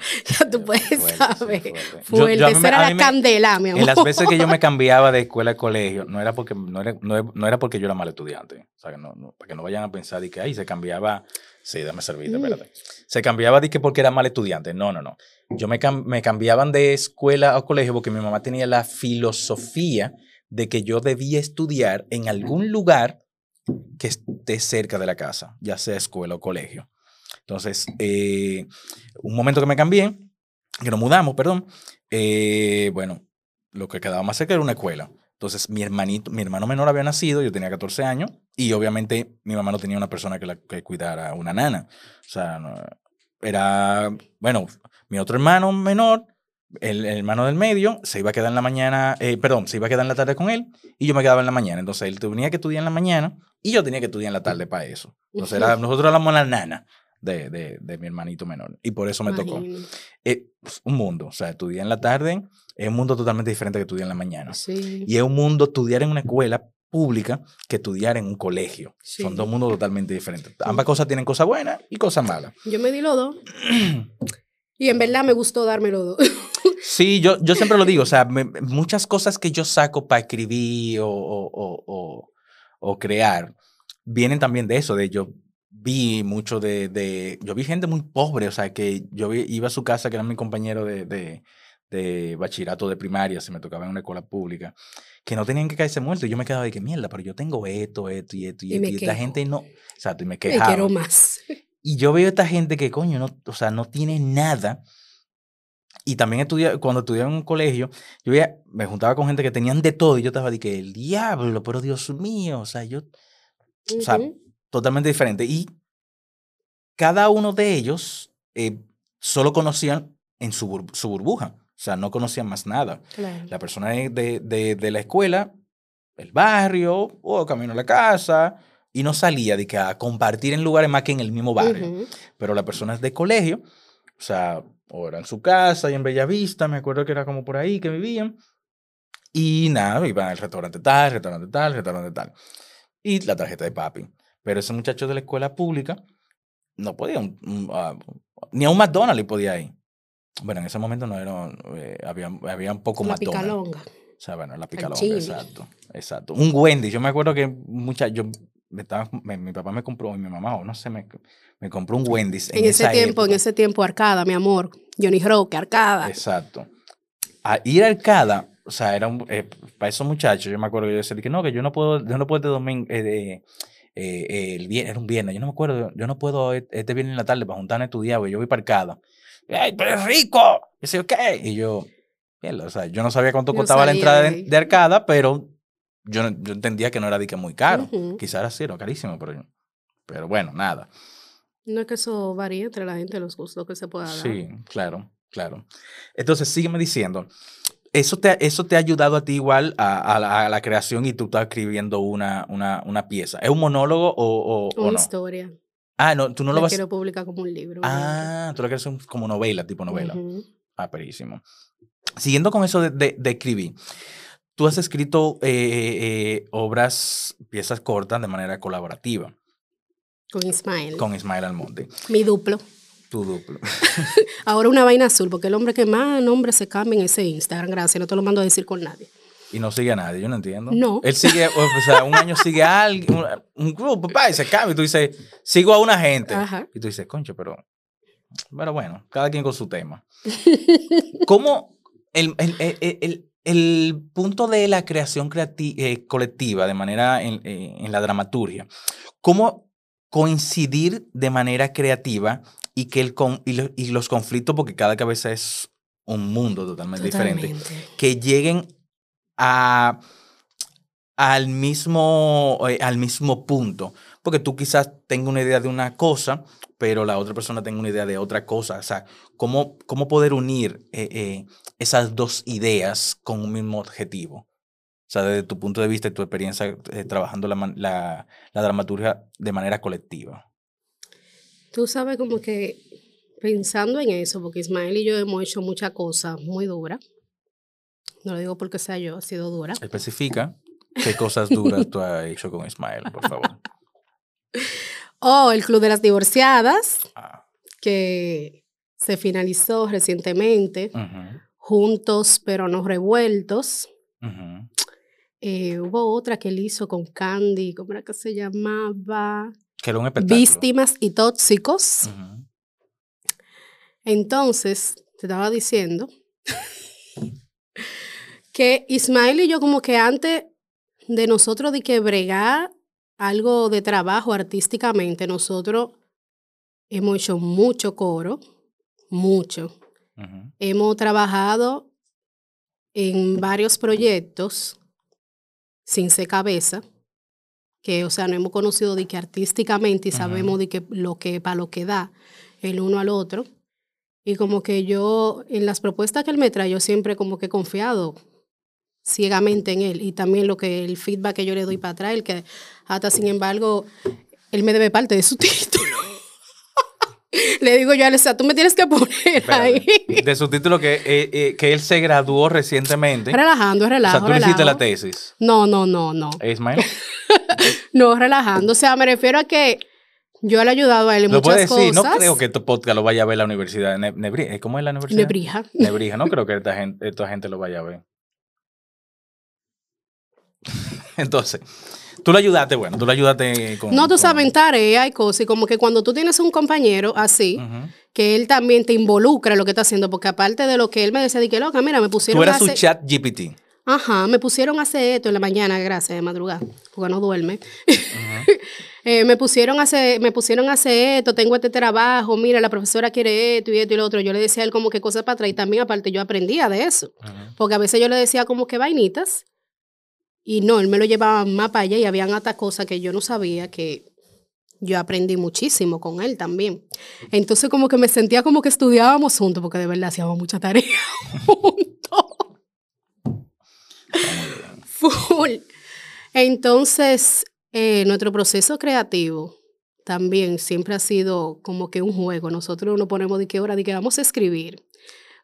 ya tú puedes Fuerte, sí, saber. fuerte. Yo- Fuerte, yo me- era la me- candela, mi amor. En las veces que yo me cambiaba de escuela a colegio, no era porque, no era, no, era- no era porque yo era mal estudiante. O sea, que no, no- para que no vayan a pensar de que ahí se cambiaba. Sí, dame servirte, Mm. espérate. Se cambiaba de que porque era mal estudiante. No, no, no. Yo me, cam- me cambiaban de escuela a colegio porque mi mamá tenía la filosofía de que yo debía estudiar en algún lugar que esté cerca de la casa, ya sea escuela o colegio. Entonces, eh, un momento que me cambié, que nos mudamos, perdón, eh, bueno, lo que quedaba más cerca era una escuela. Entonces, mi hermanito, mi hermano menor había nacido, yo tenía 14 años, y obviamente mi mamá no tenía una persona que, la, que cuidara, una nana. O sea, no- era, bueno, mi otro hermano menor, el, el hermano del medio, se iba a quedar en la mañana, eh, perdón, se iba a quedar en la tarde con él, y yo me quedaba en la mañana. Entonces, él tenía que estudiar en la mañana, y yo tenía que estudiar en la tarde para eso. Entonces, era- nosotros éramos la nana de, de, de mi hermanito menor, y por eso me tocó eh, pues, un mundo. O sea, estudiar en la tarde es un mundo totalmente diferente que estudiar en la mañana. Sí. Y es un mundo estudiar en una escuela pública que estudiar en un colegio. Son dos mundos totalmente diferentes. Ambas cosas tienen cosas buenas y cosas malas. Yo me di los dos. y en verdad me gustó darme los dos. Sí, yo, yo siempre lo digo. O sea, me- muchas cosas que yo saco para escribir o- o- o crear vienen también de eso, de yo vi mucho de, de- yo vi gente muy pobre, o sea, que yo vi- iba a su casa, que era mi compañero de, de, de bachillerato de primaria, si me tocaba en una escuela pública, que no tenían que caerse muertos. Y yo me quedaba de que mierda, pero yo tengo esto, esto y esto y, Y esto. me Y esta gente no. Exacto, y me me quejaba. quiero más. Y yo veo a esta gente que, coño, no, o sea, no tiene nada. Y también estudia, cuando estudiaba en un colegio, yo veía, me juntaba con gente que tenían de todo y yo estaba de que, el diablo, pero Dios mío, o sea, yo, o sea. Totalmente diferente. Y cada uno de ellos eh, solo conocían en su, bur- su burbuja, o sea, no conocían más nada. Claro. La persona de, de, de- la escuela, el barrio, o camino a la casa, y no salía de que a compartir en lugares más que en el mismo barrio. Ujú. Pero las personas de colegio, o sea, o era en su casa y en Bellavista, me acuerdo que era como por ahí que vivían. Y nada, iban al restaurante tal, restaurante tal, restaurante tal. Y la tarjeta de papi. Pero ese muchacho de la escuela pública no podía, un- un, ah, ni a un McDonald's le podía ir. Bueno, en ese momento no era, eh, había, había un poco La McDonald's. picalonga. O sea, bueno, la picalonga, exacto. Exacto. Un Wendy. Yo me acuerdo que mucha, yo me estaba, me- mi papá me compró, y mi mamá, o no sé, me, me compró un Wendy's. En, En, ese tiempo, en ese tiempo, Arcada, mi amor. Johnny Roque, Arcada. Exacto. A ir a Arcada, o sea, era un, eh, para esos muchachos, yo me acuerdo que yo decía que no, que yo no puedo, yo no puedo este domingo, eh, de- eh, el viernes, era un viernes, yo no me acuerdo, yo no puedo e- este viernes en la tarde para juntarme a estudiar, porque yo voy para Arcada. ¡Ay, pero es rico! Y yo, ¿qué? Y yo, mierda, o sea, yo no sabía cuánto No costaba la entrada de Arcada, pero yo, yo entendía que no era de que muy caro. Quizás era cero, carísimo, pero, yo- pero bueno, nada. No es que eso varíe entre la gente, los gustos que se pueda dar. Sí, claro, claro. Entonces, sígueme diciendo, ¿eso te, ha- eso te ha ayudado a ti igual a, a la, a la creación y tú estás escribiendo una, una, una pieza? ¿Es un monólogo o, o, o Una no? historia. Ah, no, tú no lo vas... quiero publicar como un libro. Ah, tú lo quieres como novela, tipo novela. Ujú. Ah, perísimo. Siguiendo con eso de, de, de escribir, tú has escrito eh, eh, obras, piezas cortas de manera colaborativa Con Ismael. con Ismael Almonte, Mi duplo. Tu duplo. Ahora una vaina azul, porque el hombre que más nombre se cambia en ese Instagram, gracias, no te lo mando a decir con nadie. Y no sigue a nadie, yo no entiendo. No. Él sigue, o sea, un año sigue a alguien, un, un grupo, papá, y se cambia. Y tú dices, sigo a una gente. Ajá. Y tú dices, concho, pero. Pero bueno, cada quien con su tema. ¿Cómo el, el, el- el- punto de la creación creati- eh, colectiva de manera en, eh, en la dramaturgia, cómo coincidir de manera creativa y que el con- y, lo- y los conflictos, porque cada cabeza es un mundo totalmente diferente, Totalmente. que lleguen a, al mismo, eh, al mismo punto. Porque tú quizás tengas una idea de una cosa, pero la otra persona tenga una idea de otra cosa. O sea, ¿cómo, cómo poder unir eh, eh, esas dos ideas con un mismo objetivo? O sea, desde tu punto de vista y tu experiencia trabajando la, la, la dramaturgia de manera colectiva. Tú sabes como que pensando en eso, porque Ismael y yo hemos hecho muchas cosas muy duras. No lo digo porque sea yo, ha sido dura. Especifica qué cosas duras tú has hecho con Ismael, por favor. O el Club de las Divorciadas, Ah, que se finalizó recientemente. Juntos pero no revueltos. Eh, hubo otra que él hizo con Candy, ¿cómo era que se llamaba? Que era un espectáculo. Víctimas y tóxicos. Entonces, te estaba diciendo que Ismael y yo como que antes de nosotros de que bregar algo de trabajo artísticamente, nosotros hemos hecho mucho coro, mucho. Hemos trabajado en varios proyectos sin ser cabeza, que, o sea, no hemos conocido de que artísticamente y sabemos de que lo que para lo que da el uno al otro. Y como que yo, en las propuestas que él me trae, yo siempre como que he confiado ciegamente en él. Y también lo que el feedback que yo le doy para atrás, el que hasta sin embargo, él me debe parte de su título. le digo yo a sea, tú me tienes que poner ahí. De su título que, eh, eh, que él se graduó recientemente. Relajando, es o relajo. sea, tú le hiciste la relajo. tesis. No, no, no, no. Ismael. No, relajando. O sea, me refiero a que yo le he ayudado a él en Lo muchas puedes decir. No creo que tu podcast lo vaya a ver la universidad de Ne- Nebrija. ¿Cómo es la universidad? Nebrija. Nebrija. No creo que esta gente, esta gente lo vaya a ver. Entonces, tú lo ayudaste, bueno, tú lo ayudaste con... No, tú con- sabes, en tarea y cosas, y como que cuando tú tienes un compañero así, que él también te involucra en lo que está haciendo, porque aparte de lo que él me decía, de que loca, mira, me pusieron Tú a eras su hacer... chat GPT. Ajá, me pusieron a hacer esto en la mañana, gracias, de madrugada, porque no duerme. Eh, me pusieron a hacer, me pusieron a hacer esto, tengo este trabajo, mira, la profesora quiere esto y esto y lo otro. Yo le decía a él como que cosas para atrás y también aparte yo aprendía de eso. Porque a veces yo le decía como que vainitas y no, él me lo llevaba más para allá y habían hasta cosas que yo no sabía que yo aprendí muchísimo con él también. Entonces como que me sentía como que estudiábamos juntos porque de verdad hacíamos mucha tarea juntos. Full. Entonces, eh, nuestro proceso creativo también siempre ha sido como que un juego. Nosotros nos ponemos de qué hora, de que vamos a escribir.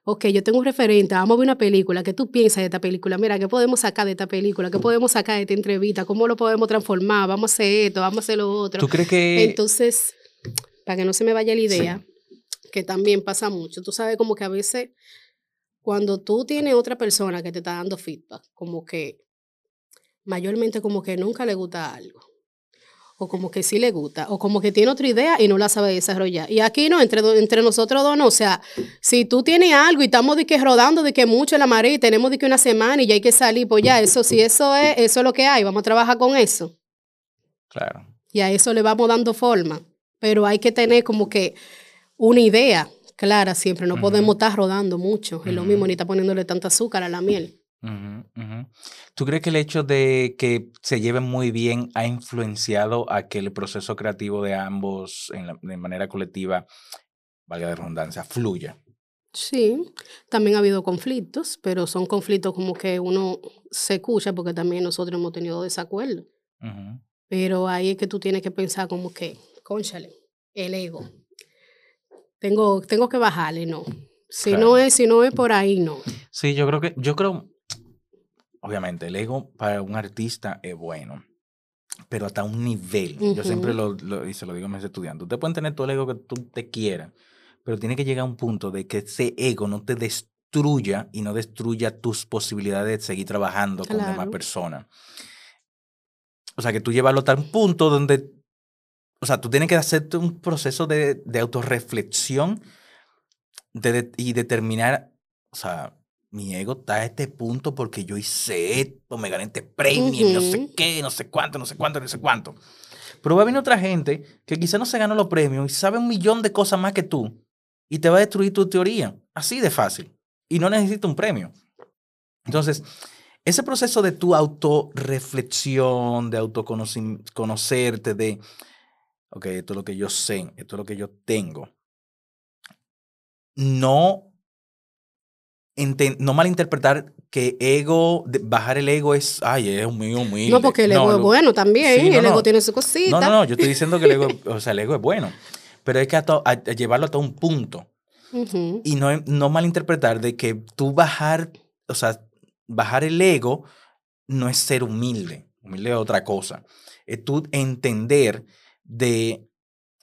Ok, yo tengo un referente, vamos a ver una película. ¿Qué tú piensas de esta película? Mira, ¿qué podemos sacar de esta película? ¿Qué podemos sacar de esta entrevista? ¿Cómo lo podemos transformar? Vamos a hacer esto, vamos a hacer lo otro. ¿Tú crees que... Entonces, para que no se me vaya la idea, que también pasa mucho, tú sabes como que a veces cuando tú tienes otra persona que te está dando feedback, como que mayormente como que nunca le gusta algo, o como que sí le gusta, o como que tiene otra idea y no la sabe desarrollar. Y aquí no, entre, entre nosotros dos no, o sea, si tú tienes algo y estamos de que rodando de que mucho en la marea y tenemos de que una semana y ya hay que salir, pues ya, eso si eso es, eso es lo que hay, vamos a trabajar con eso Claro. y a eso le vamos dando forma. Pero hay que tener como que una idea clara siempre. No podemos estar rodando mucho. Es lo mismo, ni estar poniéndole tanta azúcar a la miel. Ujú, ujú. ¿Tú crees que el hecho de que se lleven muy bien ha influenciado a que el proceso creativo de ambos en la- de manera colectiva, valga la redundancia, fluya? Sí, también ha habido conflictos, pero son conflictos como que uno se escucha porque también nosotros hemos tenido desacuerdos. Ujú. Pero ahí es que tú tienes que pensar como que, conchale, el ego. Tengo, tengo que bajarle, no. Si no es, si no es por ahí, no. Sí, yo creo que, yo creo, obviamente, el ego para un artista es bueno, pero hasta un nivel. Yo siempre lo, lo- y se lo digo a mis estudiantes, ustedes pueden tener todo el ego que tú te quieras, pero tiene que llegar a un punto de que ese ego no te destruya y no destruya tus posibilidades de seguir trabajando con demás Claro. personas. O sea, que tú llevarlo a tal punto donde, o sea, tú tienes que hacerte un proceso de, de autorreflexión de, de- y determinar, o sea, mi ego está a este punto porque yo hice esto, me gané este premio, no sé qué, no sé cuánto, no sé cuánto, no sé cuánto. Pero va a venir otra gente que quizá no se ganó los premios y sabe un millón de cosas más que tú y te va a destruir tu teoría, así de fácil. Y no necesita un premio. Entonces, ese proceso de tu autorreflexión, de autoconocerte, de, ok, esto es lo que yo sé, esto es lo que yo tengo, no, no malinterpretar que ego, bajar el ego es, ay, es muy humilde. No, porque el ego es bueno también, el ego tiene su cosita. No, no, no, yo estoy diciendo que el ego, o sea, el ego es bueno, pero hay que llevarlo a todo un punto. Y no, no malinterpretar de que tú bajar, o sea, bajar el ego no es ser humilde. Humilde es otra cosa. Es tú entender de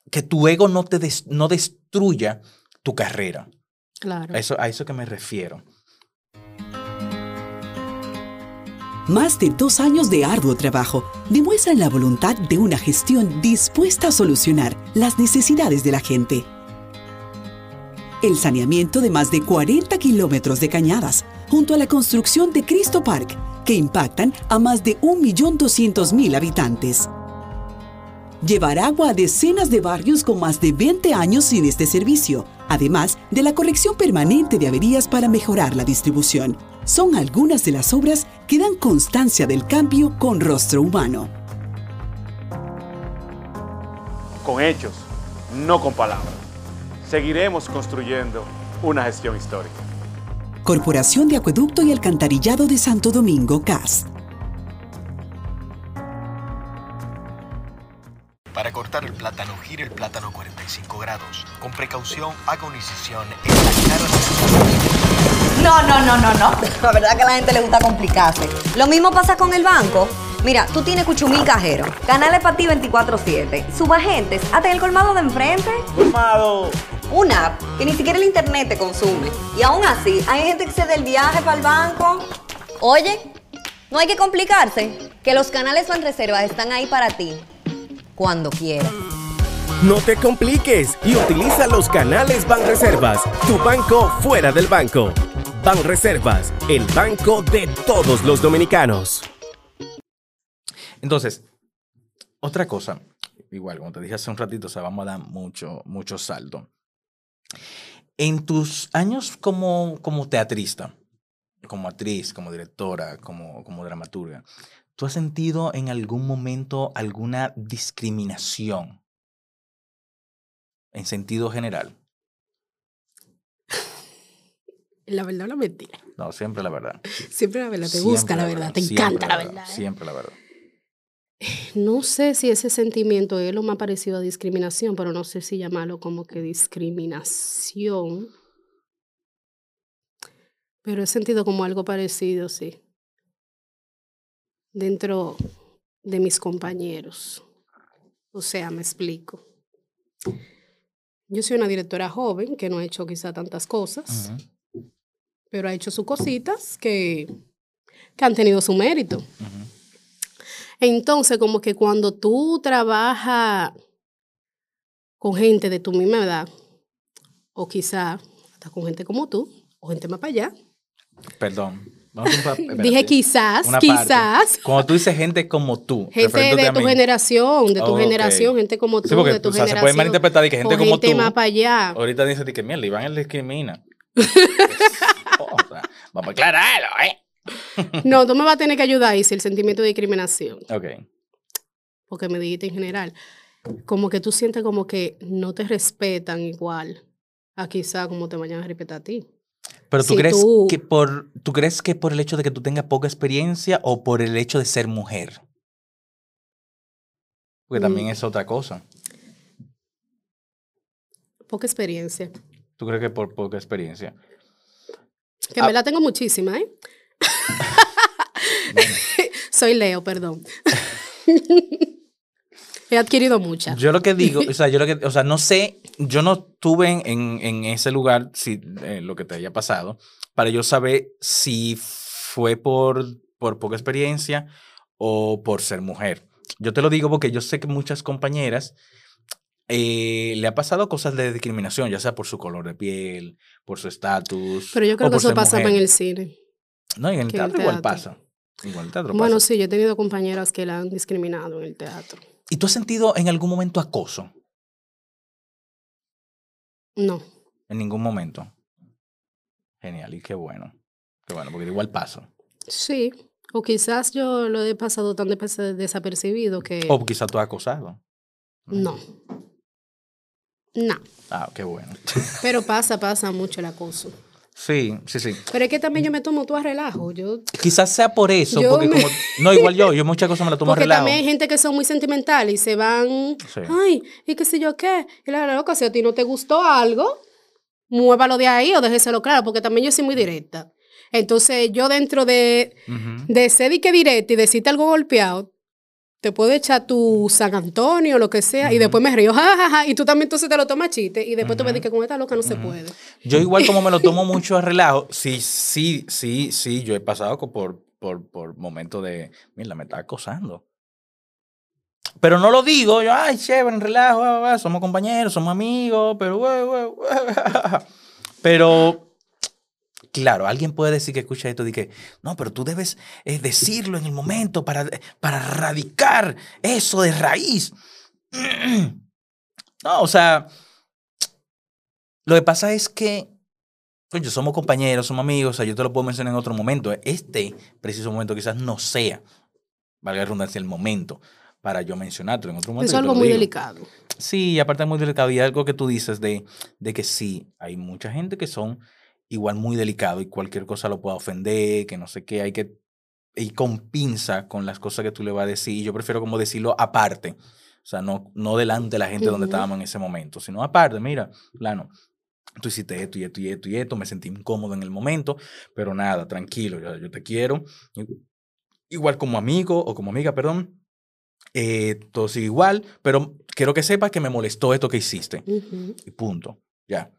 que tu ego no te no destruya tu carrera. Claro. A eso, a eso que me refiero. Más de dos años de arduo trabajo demuestran la voluntad de una gestión dispuesta a solucionar las necesidades de la gente. El saneamiento de más de 40 kilómetros de cañadas, junto a la construcción de Cristo Park, que impactan a más de 1.200.000 habitantes. Llevar agua a decenas de barrios con más de 20 años sin este servicio, además de la corrección permanente de averías para mejorar la distribución son algunas de las obras que dan constancia del cambio con rostro humano. Con hechos, no con palabras. Seguiremos construyendo una gestión histórica. Corporación de Acueducto y Alcantarillado de Santo Domingo, CAS. Para cortar el plátano, gire el plátano 45 grados. Con precaución, haga una incisión en la cara de No, no, no, no, no. La verdad que a la gente le gusta complicarse. Lo mismo pasa con el banco. Mira, tú tienes Cuchumil Cajero, canales para ti 24-7, subagentes, hasta el colmado de enfrente. ¡Colmado! Una app que ni siquiera el internet te consume. Y aún así, hay gente que se da el viaje para el banco. Oye, no hay que complicarse, que los canales Banreservas están ahí para ti cuando quiera. No te compliques y utiliza los canales Banreservas, tu banco fuera del banco. Banreservas, el banco de todos los dominicanos. Entonces, otra cosa, igual, como te dije hace un ratito, o sea, vamos a dar mucho, mucho salto. En tus años como, como teatrista, como actriz, como directora, como, como dramaturga, ¿Tú has sentido en algún momento alguna discriminación en sentido general? La verdad o la mentira. No, siempre la verdad. Siempre la verdad, te gusta la verdad, te encanta la verdad. ¿eh? Siempre la verdad. No sé si ese sentimiento es lo más parecido a discriminación, pero no sé si llamarlo como que discriminación. Pero he sentido como algo parecido, sí dentro de mis compañeros. O sea, me explico. Yo soy una directora joven que no ha hecho quizá tantas cosas, pero ha hecho sus cositas que, que han tenido su mérito. Entonces, como que cuando tú trabajas con gente de tu misma edad, o quizá hasta con gente como tú, o gente más para allá. Perdón. Dije quizás, quizás. Cuando tú dices gente como tú. Gente de tu generación, de tu generación, gente como tú, de tu generación. se puede malinterpretar de que gente como tú. más para allá. Ahorita dice que, mira, Iván él discrimina. vamos a aclararlo, ¿eh? no, tú me vas a tener que ayudar ahí si el sentimiento de discriminación. Ok. Porque me dijiste en general. Como que tú sientes como que no te respetan igual a quizá como te vayan a respetar a ti. Pero tú crees que por tú crees que por el hecho de que tú tengas poca experiencia o por el hecho de ser mujer. Porque también mm. es otra cosa. Poca experiencia. ¿Tú crees que por poca experiencia? Que me ah. la tengo muchísima, ¿eh? Soy Leo, perdón. He adquirido muchas. Yo lo que digo, o sea, yo lo que, o sea, no sé, yo no estuve en, en ese lugar, si, eh, lo que te haya pasado, para yo saber si fue por, por poca experiencia o por ser mujer. Yo te lo digo porque yo sé que muchas compañeras eh, le ha pasado cosas de discriminación, ya sea por su color de piel, por su estatus. Pero yo creo que eso pasa en el cine. No, en el teatro, igual pasa. Igual el teatro bueno, sí, yo he tenido compañeras que la han discriminado en el teatro. ¿Y tú has sentido en algún momento acoso? No. En ningún momento. Genial, y qué bueno. Qué bueno, porque igual paso. Sí, O quizás yo lo he pasado tan desapercibido que... O quizá tú has acosado. No. No. Ah, qué bueno. Pero pasa, pasa mucho el acoso. Sí, sí, sí. Pero es que también yo me tomo todo a relajo. Yo, Quizás sea por eso, Yo porque me- como... No, igual yo, yo muchas cosas me las tomo a porque relajo. también hay gente que son muy sentimentales y se van, Sí. ay, y qué sé yo qué. Y la verdad, loca, si a ti no te gustó algo, muévalo de ahí o déjeselo claro, porque también yo soy muy directa. Entonces, yo dentro de, Ujú. de ser y que directa y decirte algo golpeado, te puedo echar tu San Antonio lo que sea, y después me río, jajaja, y tú también entonces te lo tomas chiste, y después tú me dices que con esta loca no se puede. Yo igual como me lo tomo mucho a relajo, sí, sí, sí, sí, yo he pasado por, por, por momentos de, mira, me está acosando. Pero no lo digo, yo, ay, chévere, en relajo, va, va, va, somos compañeros, somos amigos, pero, güey, güey, güey". pero, claro, alguien puede decir que escucha esto y que, no, pero tú debes eh, decirlo en el momento para, para erradicar eso de raíz. No, o sea, lo que pasa es que, coño, somos compañeros, somos amigos, o sea, yo te lo puedo mencionar en otro momento. Este preciso momento quizás no sea, valga la redundancia, el momento para yo mencionártelo en otro momento. Es algo muy digo. delicado. Sí, aparte es muy delicado. Y algo que tú dices de, de que sí, hay mucha gente que son igual muy delicados y cualquier cosa lo puede ofender, que no sé qué, hay que ir con pinza con las cosas que tú le vas a decir. Yo prefiero como decirlo aparte. O sea, no, no delante de la gente donde estábamos en ese momento, sino aparte, mira, plano, tú hiciste esto y esto y esto y esto, me sentí incómodo en el momento, pero nada, tranquilo, yo, yo te quiero. Igual como amigo o como amiga, perdón, eh, todo sigue igual, pero quiero que sepas que me molestó esto que hiciste. Y punto. Ya.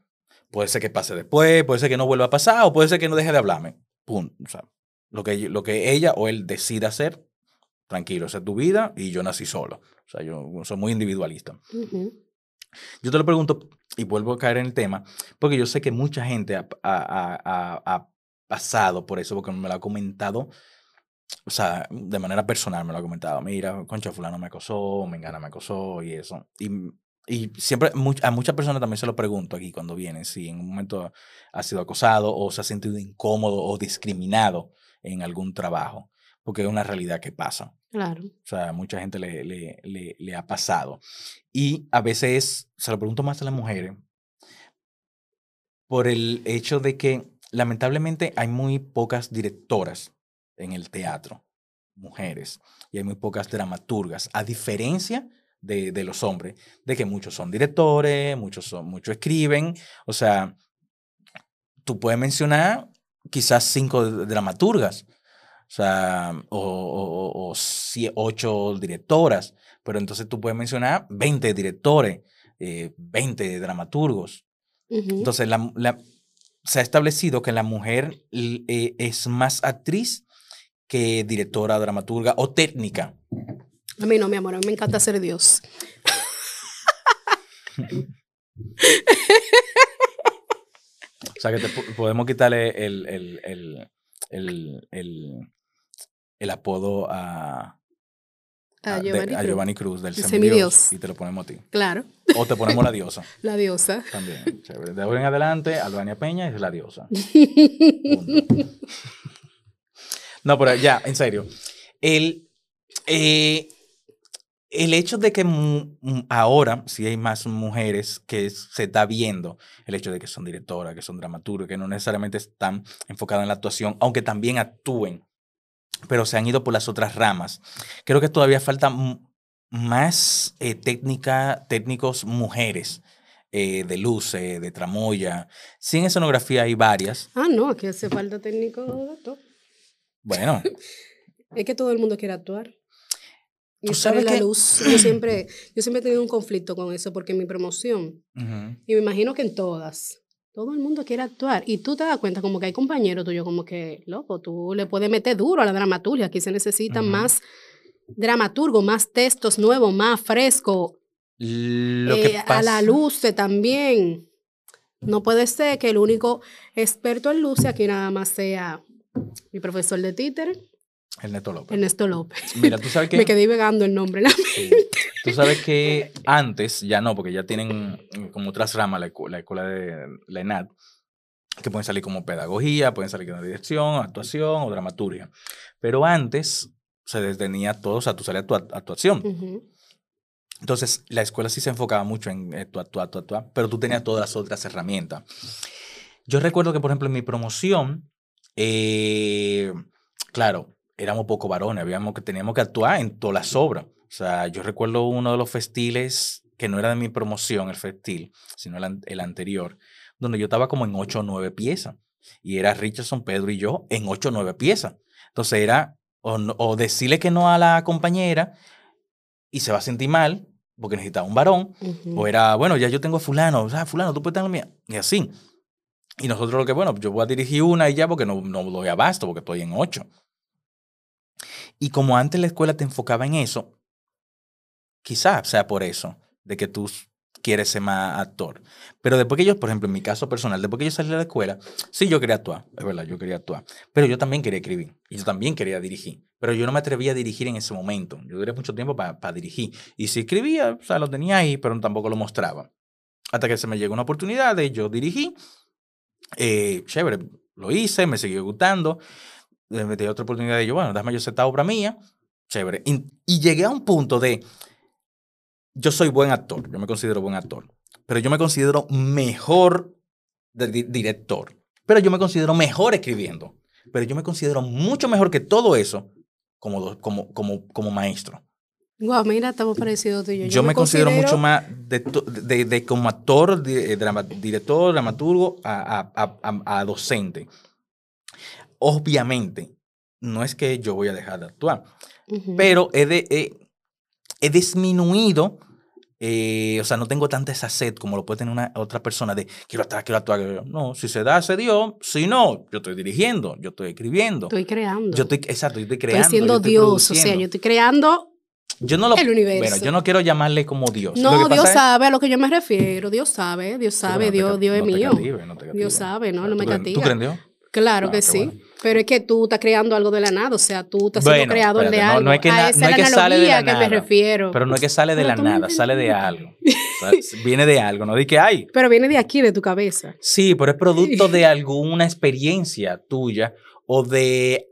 Puede ser que pase después, puede ser que no vuelva a pasar, o puede ser que no deje de hablarme. Punto. O sea, lo que, lo que ella o él decida hacer, tranquilo, esa es tu vida y yo nací solo. O sea, yo soy muy individualista. Ujú. Yo te lo pregunto y vuelvo a caer en el tema, porque yo sé que mucha gente ha, ha- ha- ha- ha pasado por eso, porque me lo ha comentado, o sea, de manera personal me lo ha comentado. Mira, concha, fulano me acosó, Mengana me acosó y eso. Y, y siempre a muchas personas también se lo pregunto aquí cuando vienen, si en un momento ha sido acosado o se ha sentido incómodo o discriminado en algún trabajo, porque es una realidad que pasa. Claro. O sea, a mucha gente le, le, le, le ha pasado. Y a veces, se lo pregunto más a las mujeres, por el hecho de que lamentablemente hay muy pocas directoras en el teatro, mujeres, y hay muy pocas dramaturgas, a diferencia de, de los hombres, de que muchos son directores, muchos, son, muchos escriben, o sea, tú puedes mencionar quizás cinco dramaturgas, o sea, o, o- o- o ocho directoras, pero entonces tú puedes mencionar 20 directores, eh, 20 dramaturgos. Ujú. Entonces, la, la- se ha establecido que la mujer eh, es más actriz que directora, dramaturga o técnica. A mí no, mi amor, a mí me encanta ser Dios. O sea, que te po- podemos quitarle el, el, el, el, apodo a, A a- de- Giovanni a Cruz. Giovanni Cruz del El semidios, semidios. y te lo ponemos a ti. Claro, O te ponemos la diosa la diosa. también. Chévere. De ahora en adelante, Albania Peña es la diosa. No, pero ya, en serio. El, eh, el hecho de que mu- ahora sí hay más mujeres que se está viendo, el hecho de que son directoras, que son dramaturgas, que no necesariamente están enfocadas en la actuación, aunque también actúen, pero se han ido por las otras ramas. Creo que todavía falta más eh, técnica, técnicos mujeres. eh, de luces, de tramoya. Sí, en escenografía hay varias. Ah, no, aquí hace falta técnico de actor. Bueno, Es que todo el mundo quiere actuar. Y Tú sabes la que- luz. Yo siempre, yo siempre he tenido un conflicto con eso, porque en mi promoción, y me imagino que en todas, todo el mundo quiere actuar. Y tú te das cuenta como que hay compañeros tuyos como que, loco, tú le puedes meter duro a la dramaturgia. Aquí se necesitan más dramaturgos, más textos nuevos, más frescos. Lo Eh, que a la luce también. No puede ser que el único experto en luce aquí nada más sea mi profesor de títere, El Neto López. Ernesto López. Mira, tú sabes que. Me quedé vegando el nombre. ¿no? Sí. Tú sabes que antes, ya no, porque ya tienen como otras ramas la, la escuela de la ENAD. que pueden salir como pedagogía, pueden salir como dirección, actuación o dramaturgia. Pero antes se detenía todo, o sea, tú salías a tu actuación. Ujú. Entonces, la escuela sí se enfocaba mucho en eh, tu actuar, tu actuar, pero tú tenías todas las otras herramientas. Yo recuerdo que, por ejemplo, en mi promoción, eh, claro, éramos poco varones, habíamos que, teníamos que actuar en todas las obras. O sea, yo recuerdo uno de los festiles que no era de mi promoción, el festil, sino el, an- el anterior, donde yo estaba como en ocho o nueve piezas. Y era Richardson, Pedro y yo en ocho o nueve piezas. Entonces era o, o decirle que no a la compañera y se va a sentir mal porque necesitaba un varón, Ujú. o era, bueno, ya yo tengo a fulano, o sea, fulano, tú puedes tener la mía, y así. Y nosotros lo que, bueno, yo voy a dirigir una y ya porque no, no doy abasto, porque estoy en ocho. Y como antes la escuela te enfocaba en eso, quizás sea por eso, de que tú quieres ser más actor. Pero después que yo, por ejemplo, en mi caso personal, después que yo salí de la escuela, sí, yo quería actuar, es verdad, yo quería actuar. Pero yo también quería escribir y yo también quería dirigir. Pero yo no me atrevía a dirigir en ese momento. Yo duré mucho tiempo para dirigir. Y si escribía, o sea, lo tenía ahí, pero tampoco lo mostraba. Hasta que se me llegó una oportunidad de yo dirigir. Eh, chévere, lo hice, me siguió gustando. Me dio otra oportunidad de yo, bueno, déjame yo hacer esta obra mía. Chévere. Y, y llegué a un punto de, yo soy buen actor, yo me considero buen actor, pero yo me considero mejor de di- director, pero yo me considero mejor escribiendo, pero yo me considero mucho mejor que todo eso como, como, como, como maestro. Guau, mira, estamos parecidos tú y yo. Yo, me, considero, mucho más de, de, de como actor, di- drama- director, dramaturgo, a- a- a- a docente. Obviamente, no es que yo voy a dejar de actuar, pero he, de- he- he disminuido, eh, o sea, no tengo tanta esa sed como lo puede tener una otra persona de quiero actuar, quiero actuar. quiero-". No, si se da, se dio. Si no, yo estoy dirigiendo, yo estoy escribiendo. Estoy creando. yo estoy, exacto, yo estoy Estoy creando. siendo yo estoy Dios, o sea, yo estoy creando. Yo no lo, el universo. Bueno, yo no quiero llamarle como Dios. Lo No, que Dios es- sabe a lo que yo me refiero. Dios sabe, Dios sabe, Dios, Dios es mío. Dios sabe, ¿no? No me ¿tú crees- castiga. ¿Tú crees en Dios? Claro Ah, que qué sí. bueno. Pero es que tú estás creando algo de la nada, o sea, tú estás siendo creador de espérate, no- algo. no es que a na- esa no es que sale de la que me nada, refiero. Pero no es que sale de Pero la nada, sale de algo. O sea, viene de algo, no di que hay. Pero viene de aquí, de tu cabeza. Sí, pero es producto de alguna experiencia tuya o de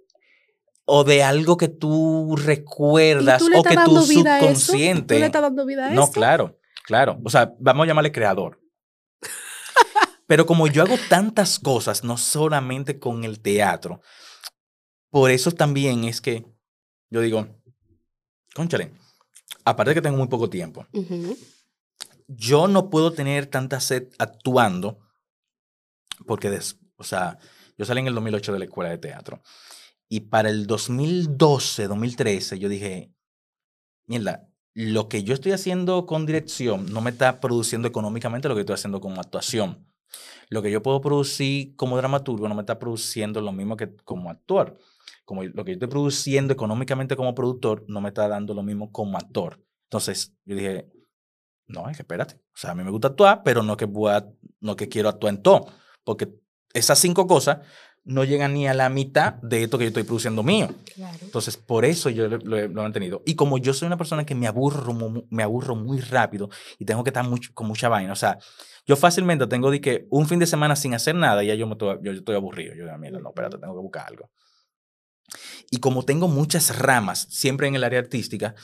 o de algo que tú ¿Y recuerdas tú o que tu subconsciente. ¿Tú le estás dando vida a No, eso? claro, claro. O sea, vamos a llamarle creador. Pero como yo hago tantas cosas, no solamente con el teatro, por eso también es que yo digo, conchale, aparte de que tengo muy poco tiempo, Ujú. yo no puedo tener tanta sed actuando porque, des- o sea, yo salí en el 2008 de la escuela de teatro y para el 2012, 2013, yo dije, mierda, lo que yo estoy haciendo con dirección no me está produciendo económicamente lo que estoy haciendo como actuación. Lo que yo puedo producir como dramaturgo no me está produciendo lo mismo que como actor. Como lo que yo estoy produciendo económicamente como productor no me está dando lo mismo como actor. Entonces yo dije, no, es que espérate. O sea, a mí me gusta actuar, pero no que, voy a- no que quiero actuar en todo. Porque esas cinco cosas no llegan ni a la mitad de esto que yo estoy produciendo mío. Claro. Entonces, por eso yo lo, lo he- lo he mantenido. Y como yo soy una persona que me aburro, me aburro muy rápido y tengo que estar mucho, con mucha vaina. O sea, yo fácilmente tengo de que un fin de semana sin hacer nada y ya yo, me estoy, yo, yo estoy aburrido. Yo digo, mira, no, espérate, tengo que buscar algo. Y como tengo muchas ramas siempre en el área artística,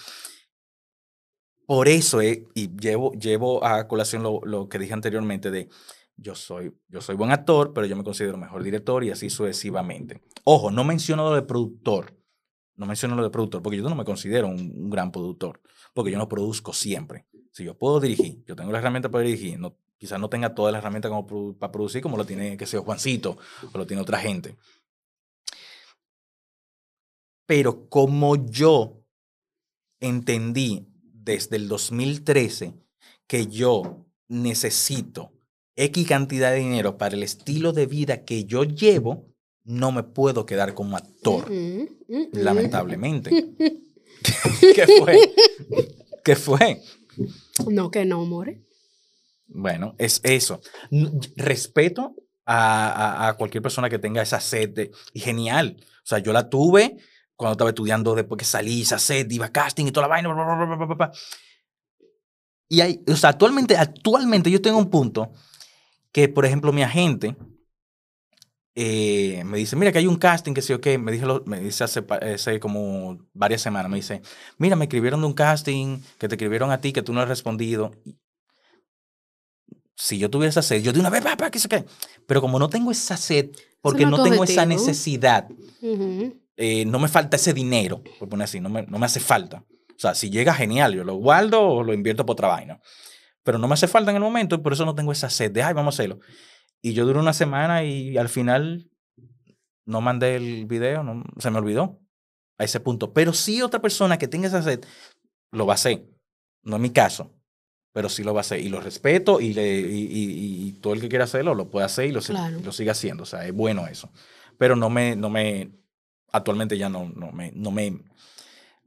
por eso, y llevo, llevo a colación lo, lo que dije anteriormente de yo soy, yo soy buen actor, pero yo me considero mejor director y así sucesivamente. Ojo, no menciono lo de productor. No menciono lo de productor, porque yo no me considero un, gran productor, porque yo no produzco siempre. Si yo puedo dirigir, yo tengo la herramienta para dirigir, no, quizás no tenga todas las herramientas como para producir como lo tiene, que sea Juancito, o lo tiene otra gente. Pero como yo entendí desde el 2013 que yo necesito X cantidad de dinero para el estilo de vida que yo llevo, no me puedo quedar como actor, mm, mm. lamentablemente. ¿Qué fue? ¿Qué fue? No, que no, more. Bueno, es eso. Respeto a, a- a cualquier persona que tenga esa sed de- y genial. O sea, yo la tuve cuando estaba estudiando, después que salí, esa sed, iba a casting y toda la vaina. bla, bla, bla. Y hay, o sea, actualmente, actualmente yo tengo un punto que, por ejemplo, mi agente eh, me dice, mira que hay un casting que sí o qué, me, dijo, lo- me dice hace, hace como varias semanas, me dice, mira, me escribieron de un casting, que te escribieron a ti, que tú no has respondido. Si yo tuviera esa sed, yo de una vez, papá, que sé qué. Pero como no tengo esa sed, porque no no tengo esa necesidad, Ujú. eh, no me falta ese dinero, por poner así, no me, no me hace falta. O sea, si llega genial, yo lo guardo o lo invierto por otra vaina. Pero no me hace falta en el momento y por eso no tengo esa sed de, ay, vamos a hacerlo. Y yo duré una semana y al final no mandé el video, no, se me olvidó a ese punto. Pero sí otra persona que tenga esa sed lo va a hacer. No es mi caso, pero sí lo va a hacer. Y lo respeto y, le, y, y- y todo el que quiera hacerlo lo puede hacer y lo, Claro. lo sigue haciendo. O sea, es bueno eso. Pero no me, no me, actualmente ya no, no me, no me,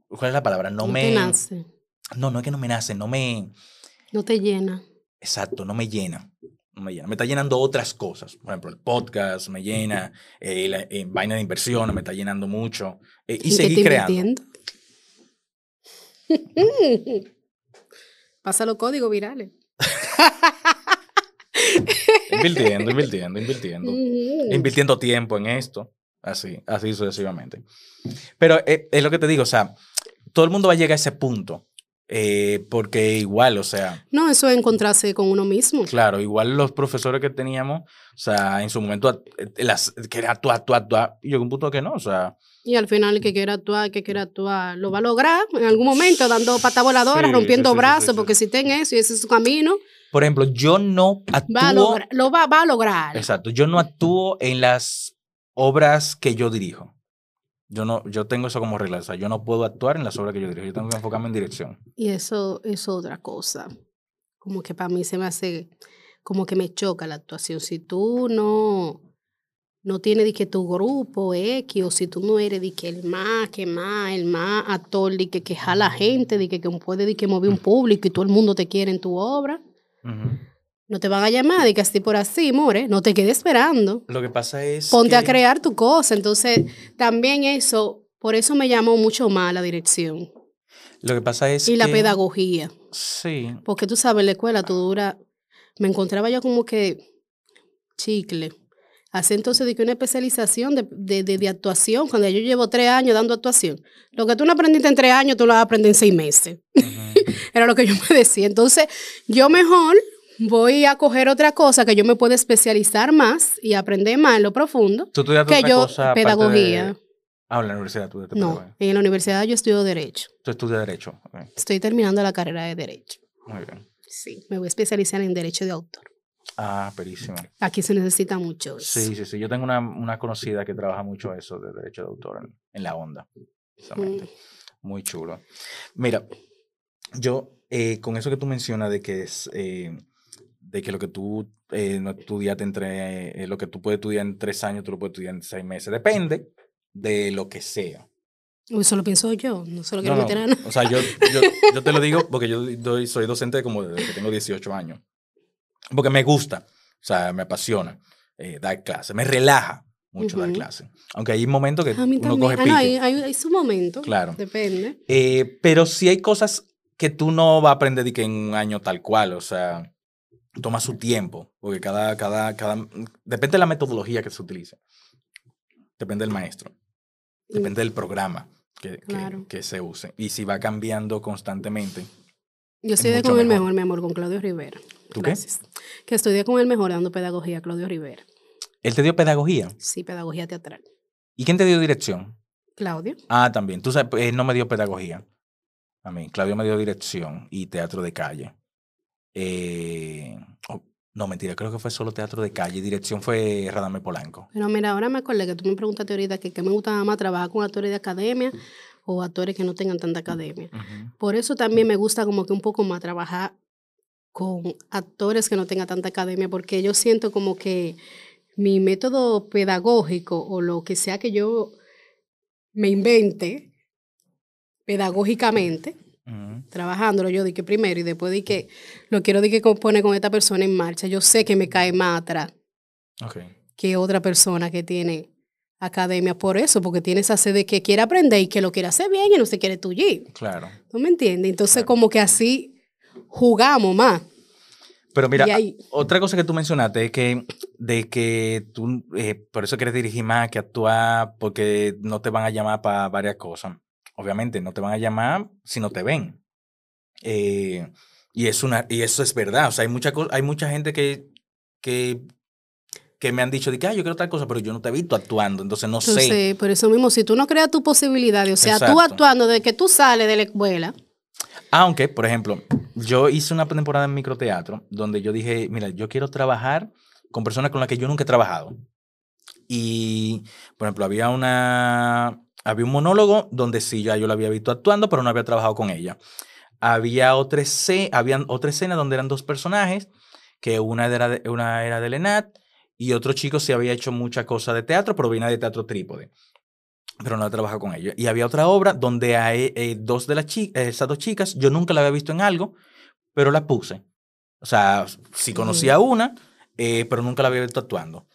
¿cuál es la palabra? No, No me, nace, no, no es que no me nace, no me, no te llena. exacto, no me llena. No me llena. Me está llenando otras cosas. Por ejemplo, el podcast me llena, eh, la eh, vaina de inversión me está llenando mucho. eh, y ¿En qué seguir te creando. invirtiendo? Pasa los códigos virales. Invirtiendo, invirtiendo, invirtiendo. Invirtiendo tiempo en esto. Así, así sucesivamente. Pero eh, es lo que te digo, o sea, todo el mundo va a llegar a ese punto. Eh, porque igual, o sea, No, eso es encontrarse con uno mismo. Claro, igual los profesores que teníamos, o sea, en su momento eh, las, quería actuar, actuar, actuar, y llegó un punto que no, o sea, Y al final el que quiera actuar, el que quiera actuar, lo va a lograr en algún momento, dando pata voladora, Sí, rompiendo sí, sí, sí, brazos, porque si está en eso y ese es su camino, por ejemplo, yo no actúo, va a lograr, lo va, va a lograr. exacto, yo no actúo en las obras que yo dirijo. Yo no, yo tengo eso como regla, o sea, yo no puedo actuar en las obras que yo dirijo, yo tengo que enfocarme en dirección. Y eso es otra cosa. Como que para mí se me hace, como que me choca la actuación. Si tú no, no tienes de que tu grupo X, o si tú no eres de que el más, que más, el más actor, de que, que jala gente, de que, que puede de que mover un público y todo el mundo te quiere en tu obra, Ujú. No te van a llamar de que así por así, more, no te quedes esperando. Lo que pasa es Ponte a crear tu cosa. Entonces, también eso, por eso me llamó mucho más la dirección Lo que pasa es y la pedagogía. Sí, Porque tú sabes, en la escuela tú dura, me encontraba yo como que chicle. Hace entonces de que una especialización de, de, de- de actuación, cuando yo llevo tres años dando actuación. Lo que tú no aprendiste en tres años, tú lo vas a aprender en seis meses. Era lo que yo me decía. Entonces, yo mejor voy a coger otra cosa que yo me pueda especializar más y aprender más en lo profundo. Tú estudiaste que otra yo, cosa pedagogía. de- Ah, en la universidad tú No, pedagogía. en la universidad yo estudio Derecho. Tú estudias Derecho. Estoy terminando la carrera de Derecho. Muy bien. Sí, me voy a especializar en Derecho de Autor. Ah, perísimo. Aquí se necesita mucho. eso. Sí, sí, sí. Yo tengo una, una conocida que trabaja mucho eso de derecho de autor en, en la onda. Precisamente. Muy chulo. Mira, yo eh, con eso que tú mencionas de que es eh, de que lo que tú eh, no estudiaste entre eh, lo que tú puedes estudiar en tres años, tú lo puedes estudiar en seis meses. Depende de lo que sea. Eso lo pienso yo, no se lo No, quiero no, meter a nadie. O sea, yo, yo, yo te lo digo porque yo doy- soy docente como desde que tengo 18 años. Porque me gusta, o sea, me apasiona eh, dar clase, me relaja mucho dar clase. Aunque hay momentos que uno también. coge Ah, no, pique. hay, hay, hay su momento. Claro. Depende. Eh, pero sí hay cosas que tú no vas a aprender de que en un año tal cual, o sea, toma su tiempo, porque cada, cada, cada, depende de la metodología que se utilice, depende del maestro, depende del programa que, que- Claro. que se use, y si va cambiando constantemente. Yo es estudié con el mejor. mi amor, con Claudio Rivera. ¿Tú qué? Que estudié con el mejor dando pedagogía, Claudio Rivera. Él te dio pedagogía. Sí, pedagogía teatral. ¿Y quién te dio dirección? Claudio. Ah, también. Tú sabes, él no me dio pedagogía. A mí, Claudio me dio dirección y teatro de calle. Eh, oh, no, mentira, creo que fue solo teatro de calle. Dirección fue Radame Polanco. Pero mira, ahora me acordé que tú me preguntaste ahorita que, que me gustaba más trabajar con actores de academia o actores que no tengan tanta academia. Por eso también me gusta como que un poco más trabajar con actores que no tengan tanta academia, porque yo siento como que mi método pedagógico o lo que sea que yo me invente pedagógicamente, Ujú. trabajándolo yo di que primero y después di que lo quiero di que poner con esta persona en marcha, yo sé que me cae más atrás que otra persona que tiene academia por eso, porque tiene esa sed de que quiere aprender y que lo quiere hacer bien y no se quiere tullir. Claro. ¿Tú me entiendes? Entonces como que así jugamos más. Pero mira, ahí- otra cosa que tú mencionaste es que de que tú, eh, por eso quieres dirigir más que actuar, porque no te van a llamar para varias cosas. Obviamente, no te van a llamar si no te ven. Eh, y, es una, y eso es verdad. O sea, hay mucha, hay mucha gente que, que, que me han dicho de que "Ah, yo quiero tal cosa, pero yo no te he visto actuando, entonces no sé. Entonces, por eso mismo, si tú no creas tus posibilidades, o sea, tú actuando desde que tú sales de la escuela, Aunque, por ejemplo, yo hice una temporada en microteatro donde yo dije, mira, yo quiero trabajar con personas con las que yo nunca he trabajado. Y, por ejemplo, había una, había un monólogo donde sí, ya yo la había visto actuando, pero no había trabajado con ella. Había otra escena, habían otra escena donde eran dos personajes, que una era de, una era de Lenat y otro chico sí había hecho mucha cosa de teatro, pero venía de teatro trípode pero no he trabajado con ellos. Y había otra obra donde hay eh, dos de las chicas, esas dos chicas, yo nunca la había visto en algo, pero la puse. O sea, sí conocía una, eh, pero nunca la había visto actuando.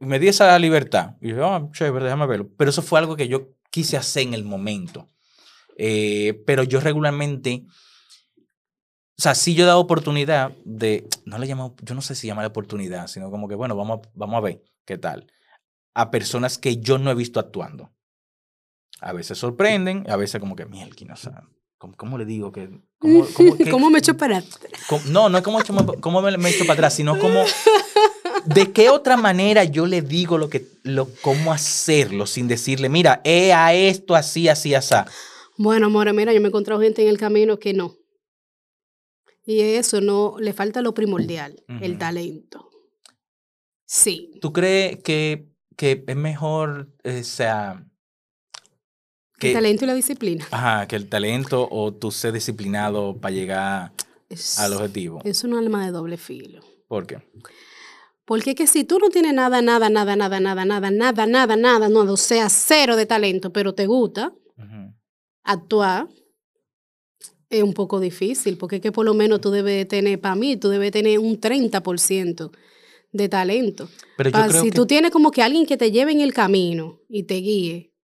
Y me di esa libertad. Y dije, ah, chévere, déjame verlo. Pero eso fue algo que yo quise hacer en el momento. Eh, pero yo regularmente, o sea, sí yo he dado oportunidad de, no le llamo, yo no sé si llama oportunidad, sino como que, bueno, vamos a, vamos a ver qué tal. A personas que yo no he visto actuando. A veces sorprenden, a veces como que, mielquina, o sea, ¿cómo, cómo le digo que... ¿Cómo, cómo, qué- ¿cómo me echo para atrás? no, no es como, hecho- cómo me, me echo para atrás, sino como... ¿De qué otra manera yo le digo lo que, lo, cómo hacerlo sin decirle, mira, eh, a esto, así, así, así? Bueno, amor, mira, yo me he encontrado gente en el camino que no. Y eso no, le falta lo primordial, el talento. Sí. ¿Tú crees que, que es mejor, eh, o sea, El que, talento y la disciplina. ajá, que el talento o tú ser disciplinado para llegar Es, al objetivo? es un alma de doble filo. ¿Por qué? Porque que si tú no tienes nada, nada, nada, nada, nada, nada, nada, nada, nada, no, o sea, cero de talento, pero te gusta Ujú. actuar, es un poco difícil, porque es que por lo menos tú debes tener, para mí, tú debes tener un 30% de talento. Pero yo Pa- creo si que... tú tienes como que alguien que te lleve en el camino y te guíe,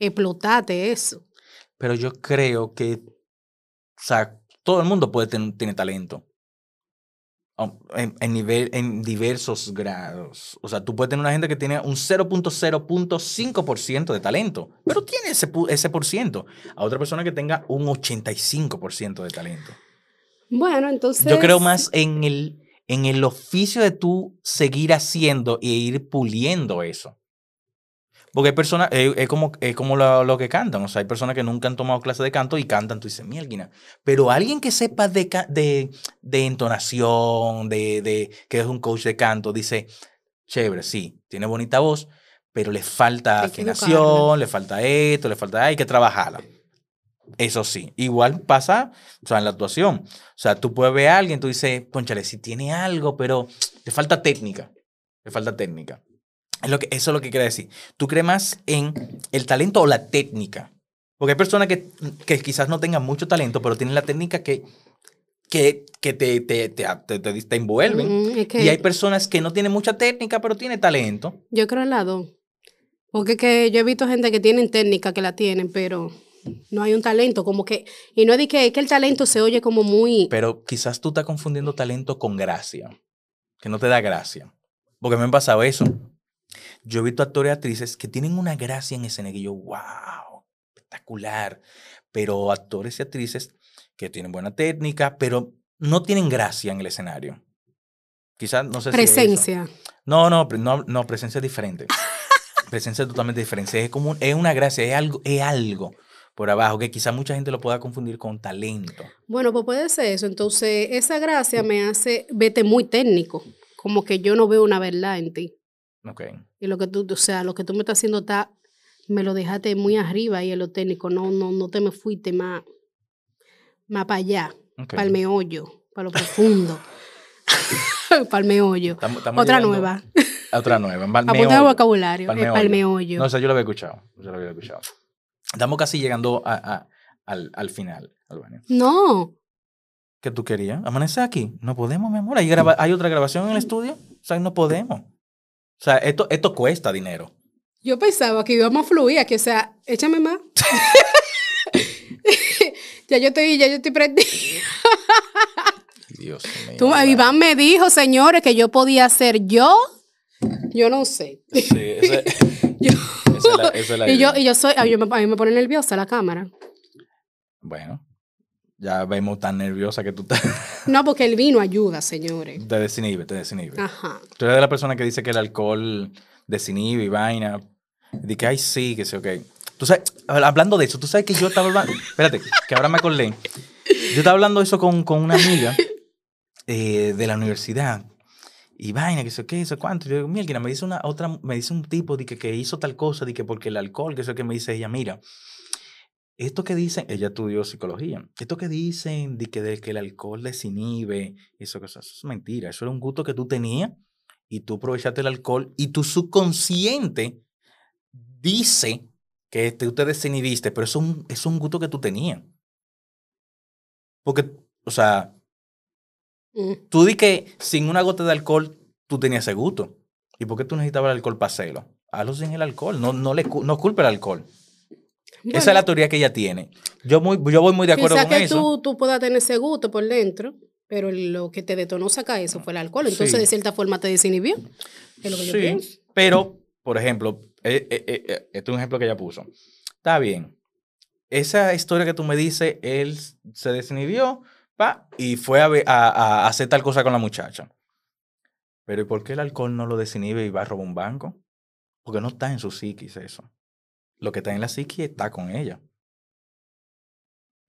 explotate eso. Pero yo creo que, o sea, todo el mundo puede tener tiene talento. En, en nivel, en diversos grados. O sea, tú puedes tener una gente que tiene un 0.0.5% de talento, pero tiene ese, ese por ciento. A otra persona que tenga un 85% de talento. Bueno, entonces... Yo creo más en el, en el oficio de tú seguir haciendo e ir puliendo eso. Porque hay personas, es, es como, es como lo, lo que cantan, o sea, hay personas que nunca han tomado clase de canto y cantan, tú dices, mielguina. Pero alguien que sepa de, de, de entonación, de, de que es un coach de canto, dice, chévere, sí, tiene bonita voz, pero le falta afinación, le falta esto, le falta, hay que trabajarla. Eso sí, igual pasa o sea, en la actuación. O sea, tú puedes ver a alguien, tú dices, ponchale, si tiene algo, pero le falta técnica. Le falta técnica. Es lo que, eso es lo que quiere decir. Tú crees más en el talento o la técnica. Porque hay personas que, que quizás no tengan mucho talento, pero tienen la técnica que, que, que te, te, te, te, te- te envuelven. Mm, es que Y hay personas que no tienen mucha técnica, pero tienen talento. yo creo en las dos. Porque que yo he visto gente que tienen técnica, que la tienen, pero no hay un talento, como que... Y no es de que, es que el talento se oye como muy... Pero quizás tú estás confundiendo talento con gracia, que no te da gracia. Porque me ha pasado eso. Yo he visto actores y actrices que tienen una gracia en escena que yo, wow, espectacular. Pero actores y actrices que tienen buena técnica, pero no tienen gracia en el escenario. Quizás, no sé si es eso. presencia. No, no, no, no, presencia es diferente. presencia es totalmente diferente. Es como es una gracia, es algo, es algo por abajo que quizás mucha gente lo pueda confundir con talento. Bueno, pues puede ser eso. Entonces, esa gracia me hace vete muy técnico. Como que yo no veo una verdad en ti. Y lo que tú, o sea, lo que tú me estás haciendo está, me lo dejaste muy arriba ahí en lo técnico. No, no, no te me fuiste más, más para allá, ok. para el meollo, para lo profundo. para el meollo. Estamos- estamos Otra llegando nueva. Otra nueva. Apunta el Balmeollo. vocabulario. Pa'l Es para el meollo. No, o sea, yo lo había escuchado. Yo lo había escuchado. Estamos casi llegando a, a- al, al final, Albania. No. ¿Qué tú querías? ¿Amanecer aquí? No podemos, mi amor. ¿Hay, graba- ¿Hay otra grabación en el estudio? O sea, no podemos. O sea, esto, esto cuesta dinero. Yo pensaba que íbamos a fluir aquí, o sea, échame más. ya yo estoy, ya yo estoy prendida. Dios mío. Iván me dijo, señores, que yo podía ser yo. Yo no sé. Sí, ese- Yo- esa es la- esa es la y, yo, idea. y yo soy, a mí, me, a mí me pone nerviosa la cámara. Bueno, ya vemos tan nerviosa que tú te, No, porque el vino ayuda, señores. te desinhibe, te desinhibe. Ajá. Tú eres de la persona que dice que el alcohol desinhibe y vaina. De que, ay, sí, que sí, ok. Tú sabes, hablando de eso, tú sabes que yo estaba hablando. Espérate, que ahora me acordé. Yo estaba hablando de eso con, con una amiga eh, de la universidad. Y vaina, que sé qué, sé cuánto. Yo digo, mira, me dice una otra, me dice un tipo de que, que hizo tal cosa, de que porque el alcohol, que eso que me dice ella, mira, esto que dicen, ella estudió psicología, esto que dicen de que, de que el alcohol desinhibe, eso, eso, eso es mentira, eso era un gusto que tú tenías y tú aprovechaste el alcohol y tu subconsciente dice que te, usted desinhibiste, pero es un, es un gusto que tú tenías. Porque, o sea, Mm. tú di que sin una gota de alcohol tú tenías ese gusto. ¿Y por qué tú necesitabas el alcohol para hacerlo? Hazlo sin el alcohol, no, no, le, no culpe el alcohol. Esa es la teoría que ella tiene. Yo, muy, yo voy muy de acuerdo con que eso. tú, tú puedas tener ese gusto por dentro, pero lo que te detonó sacar eso fue el alcohol. Entonces, Sí. de cierta forma, te desinhibió. Es lo que yo Sí, pienso. pero, por ejemplo, eh, eh, eh, este es un ejemplo que ella puso. Está bien. Esa historia que tú me dices, él se desinhibió pa, y fue a- a hacer tal cosa con la muchacha. Pero ¿y por qué el alcohol no lo desinhibe y va a robar un banco? Porque no está en su psiquis eso. Lo que está en la psiquis está con ella.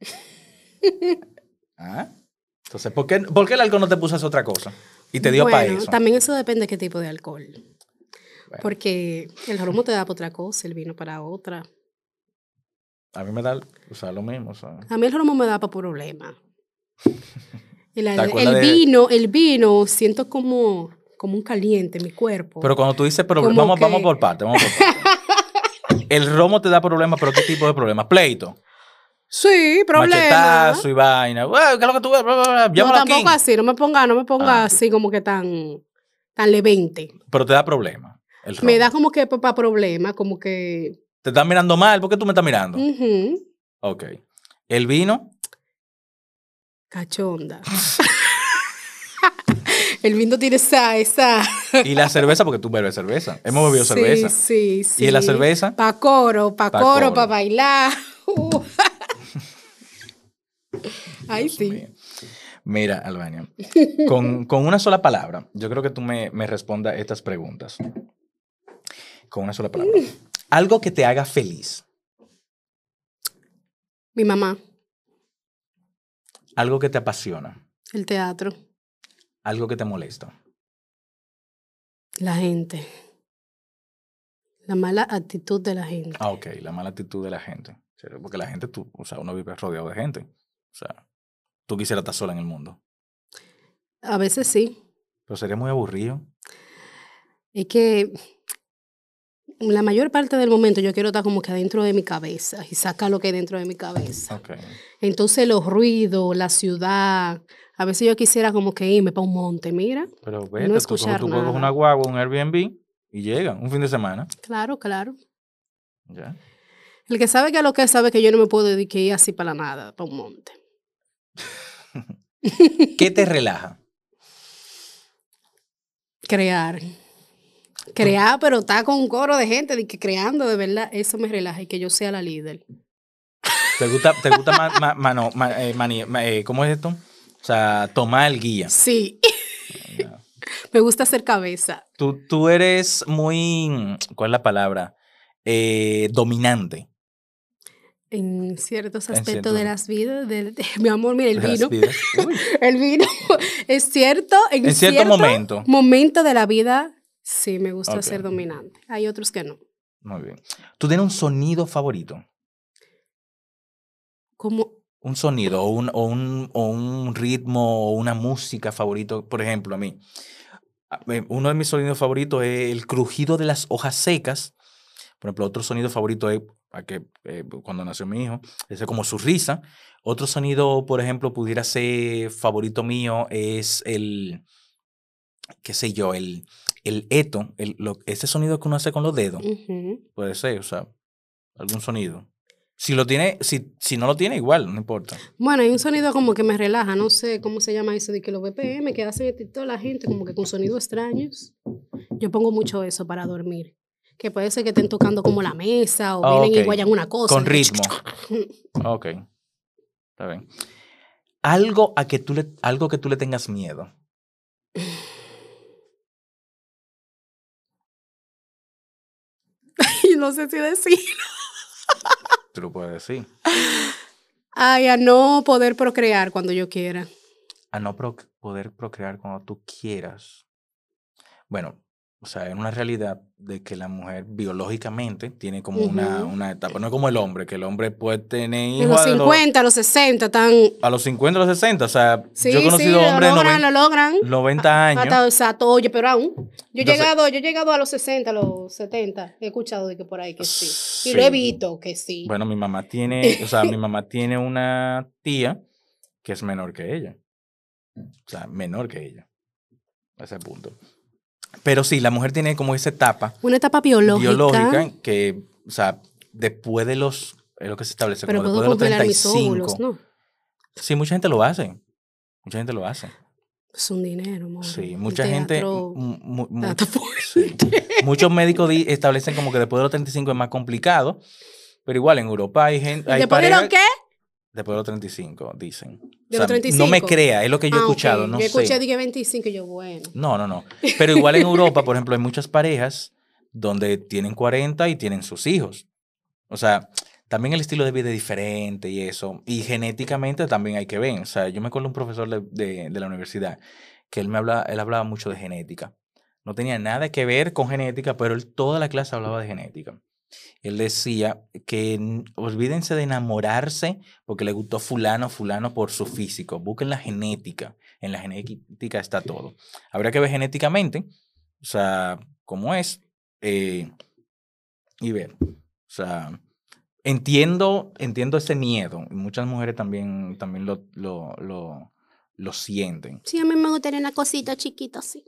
¿Ah? Entonces, ¿por qué, por qué el alcohol no te puso a otra cosa? Y te dio para Bueno, eso. También eso depende de qué tipo de alcohol. Bueno. Porque el romo te da para otra cosa, el vino para otra. A mí me da o sea, lo mismo. o sea. A mí el romo me da para problemas. El, ¿Te el acuerdas de- vino, el vino, siento como, como un caliente en mi cuerpo. Pero cuando tú dices problema, vamos, vamos por parte, vamos por parte. El romo te da problemas, pero ¿qué tipo de problemas? Pleito. sí, problema. Machetazo y vaina. "Ué, ¿Qué es lo que tú ves? No, tampoco así, no me ponga, no me ponga Ah. así como que tan, tan levente. Pero te da problemas. Me da como que para problemas, como que. Te estás mirando mal. ¿Por qué tú me estás mirando? ujú, Ok. El vino. cachonda. el vino tiene esa, esa. Y la cerveza, porque tú bebes cerveza. Hemos bebido Sí, cerveza. Sí, sí. ¿Y la cerveza? Pa' coro, pa' Pa' coro, pa' bailar. Ay, sí. mío. Mira, Albania, con, con una sola palabra, yo creo que tú me, me respondas estas preguntas. Con una sola palabra. Algo que te haga feliz. Mi mamá, Algo que te apasiona. el teatro, Algo que te molesta. la gente. La mala actitud de la gente. Ah, ok, la mala actitud de la gente. Porque la gente, tú, o sea, uno vive rodeado de gente. O sea, tú quisieras estar sola en el mundo. A veces sí. Pero sería muy aburrido. Es que la mayor parte del momento yo quiero estar como que adentro de mi cabeza y sacar lo que hay dentro de mi cabeza. Ok. Entonces los ruidos, la ciudad, a veces yo quisiera como que irme para un monte, mira. Pero vete, no tú, escuchar tú coges nada. una guagua, un Airbnb y llega un fin de semana. Claro, claro. Ya. El que sabe que lo que sabe que yo no me puedo dedicar ir así para nada, para un monte. ¿Qué te relaja? Crear. Crear, pero está con un coro de gente de que creando, de verdad, eso me relaja y que yo sea la líder. ¿Te gusta, te gusta ma- ma- mano- ma- eh, mani- ma- eh, ¿cómo es esto? O sea, tomar el guía. Sí. me gusta hacer cabeza. Tú, tú eres muy, ¿cuál es la palabra? Eh, dominante. En ciertos En aspectos de las vidas, de, de- mi amor, mira, el vino. El vino es cierto. En, En cierto momento. momento de la vida, sí, me gusta ser dominante. Hay otros que no. Muy bien. ¿Tú tienes un sonido favorito? Como, Un sonido o un, o un, o un ritmo o una música favorito. Por ejemplo, a mí, uno de mis sonidos favoritos es el crujido de las hojas secas. Por ejemplo, otro sonido favorito es a que, eh, cuando nació mi hijo, ese es como su risa. Otro sonido, por ejemplo, pudiera ser favorito mío, es el, qué sé yo, el, el eto, el, lo- ese sonido que uno hace con los dedos. Puede ser, o sea, algún sonido. Si lo tiene, si, si no lo tiene, igual, no importa. Bueno, hay un sonido como que me relaja, no sé cómo se llama eso de que los BPM que hacen toda la gente como que con sonidos extraños. Yo pongo mucho eso para dormir. Que puede ser que estén tocando como la mesa o Ah, vienen y guayan una cosa. Con ritmo. Ok. Está bien. Algo a que tú le, algo que tú le tengas miedo. No sé si decir. Tú lo puedes decir. Ay, a no poder procrear cuando yo quiera. A no pro- poder procrear cuando tú quieras. Bueno, o sea, es una realidad de que la mujer biológicamente tiene como una, una etapa. No es como el hombre, que el hombre puede tener En hijos a los- 50, a los 60, están. a los 50, a los 60. O sea, Sí, yo he sí, conocido lo hombres de logran, 90, lo logran. 90 años. Hasta, exacto, oye, pero aún. Yo he, Entonces- llegado, yo he llegado a los 60, a los 70. He escuchado de que por ahí que sí. Y Sí. lo he visto que sí. Bueno, mi mamá tiene, o sea, mi mamá tiene una tía que es menor que ella. O sea, menor que ella. A ese punto. Pero sí, la mujer tiene como esa etapa Una etapa biológica. biológica que, o sea, después de los, es lo que se establece, pero como puedo después de los congelar mis 35. óvulos, ¿no? Sí, mucha gente lo hace. Mucha gente lo hace. Es un dinero, amor. Sí, mucha gente. mu- sí. Muchos médicos di- establecen como que después de los 35 es más complicado. Pero igual en Europa hay gente. Hay ¿Después de parejas- qué? Después de los 35, dicen. ¿De O los sea, 35? No me crea, es lo que yo he Ah, escuchado, no Yo escuché sé. que 25 y yo, bueno. No, no, no. Pero igual en Europa, por ejemplo, hay muchas parejas donde tienen 40 y tienen sus hijos. O sea, también el estilo de vida es diferente y eso. Y genéticamente también hay que ver. O sea, yo me acuerdo de un profesor de, de- de la universidad que él me hablaba, él hablaba mucho de genética. No tenía nada que ver con genética, pero él toda la clase hablaba de genética. Él decía que olvídense de enamorarse porque le gustó fulano, fulano por su físico. Busquen la genética. En la genética está todo. Habría que ver genéticamente, o sea, cómo es, eh, y ver. O sea, entiendo, entiendo ese miedo. Muchas mujeres también, también lo, lo, lo, lo sienten. Sí, a mí me gustaría una cosita chiquita así.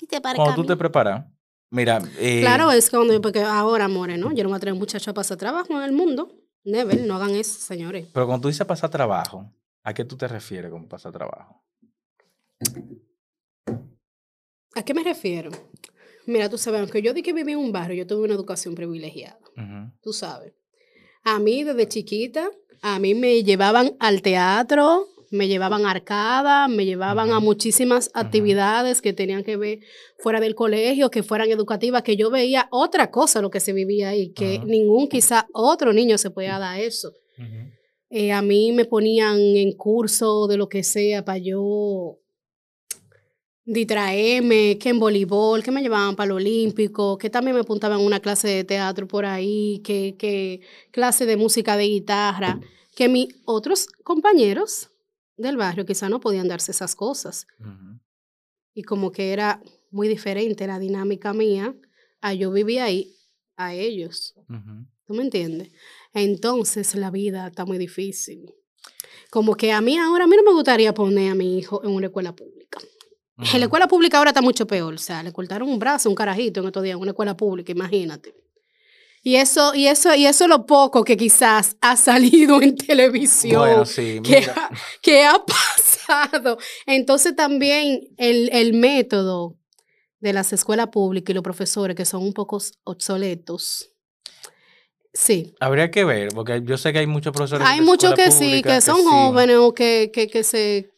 Y te Cuando tú te preparas, mira. eh, Claro, es cuando, porque ahora, amores, ¿no? Yo no voy a traer un muchacho a pasar trabajo en el mundo. Never, no hagan eso, señores. Pero cuando tú dices pasar trabajo, ¿a qué tú te refieres con pasar trabajo? ¿A qué me refiero? Mira, tú sabes, aunque yo di que viví en un barrio, yo tuve una educación privilegiada, Ujú. tú sabes. A mí, desde chiquita, a mí me llevaban al teatro, me llevaban a arcada, me llevaban a muchísimas actividades que tenían que ver fuera del colegio, que fueran educativas, que yo veía otra cosa lo que se vivía ahí, que ningún quizá otro niño se podía dar eso. Eh, a mí me ponían en curso de lo que sea para yo distraerme, que en voleibol, que me llevaban para el olímpico, que también me apuntaban a una clase de teatro por ahí, que, que clase de música de guitarra, que mis otros compañeros del barrio quizá no podían darse esas cosas. Y como que era muy diferente la dinámica mía a yo vivía ahí, a ellos. ¿Tú me entiendes? Entonces la vida está muy difícil. Como que a mí ahora, a mí no me gustaría poner a mi hijo en una escuela pública. En la escuela pública ahora está mucho peor. O sea, le cortaron un brazo un carajito en estos días en una escuela pública, imagínate. Y eso, y eso, y eso es lo poco que quizás ha salido en televisión. Bueno, sí, que, mira. ha, que ha pasado. Entonces también el, el método de las escuelas públicas y los profesores que son un poco obsoletos. Sí. Habría que ver, porque yo sé que hay muchos profesores. Hay muchos que sí, que son jóvenes o que se...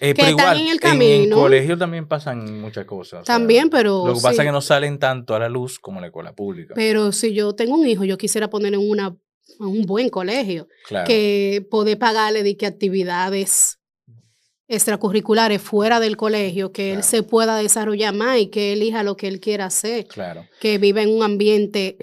Eh, que pero están igual, en el En, camino. colegio también pasan muchas cosas. o sea, También, pero Lo que pasa es que no salen tanto a la luz como en la escuela pública. Pero si yo tengo un hijo, yo quisiera poner en una, en un buen colegio, Claro. que poder pagarle de que actividades extracurriculares fuera del colegio, que él se pueda desarrollar más y que elija lo que él quiera hacer, Claro, que viva en un ambiente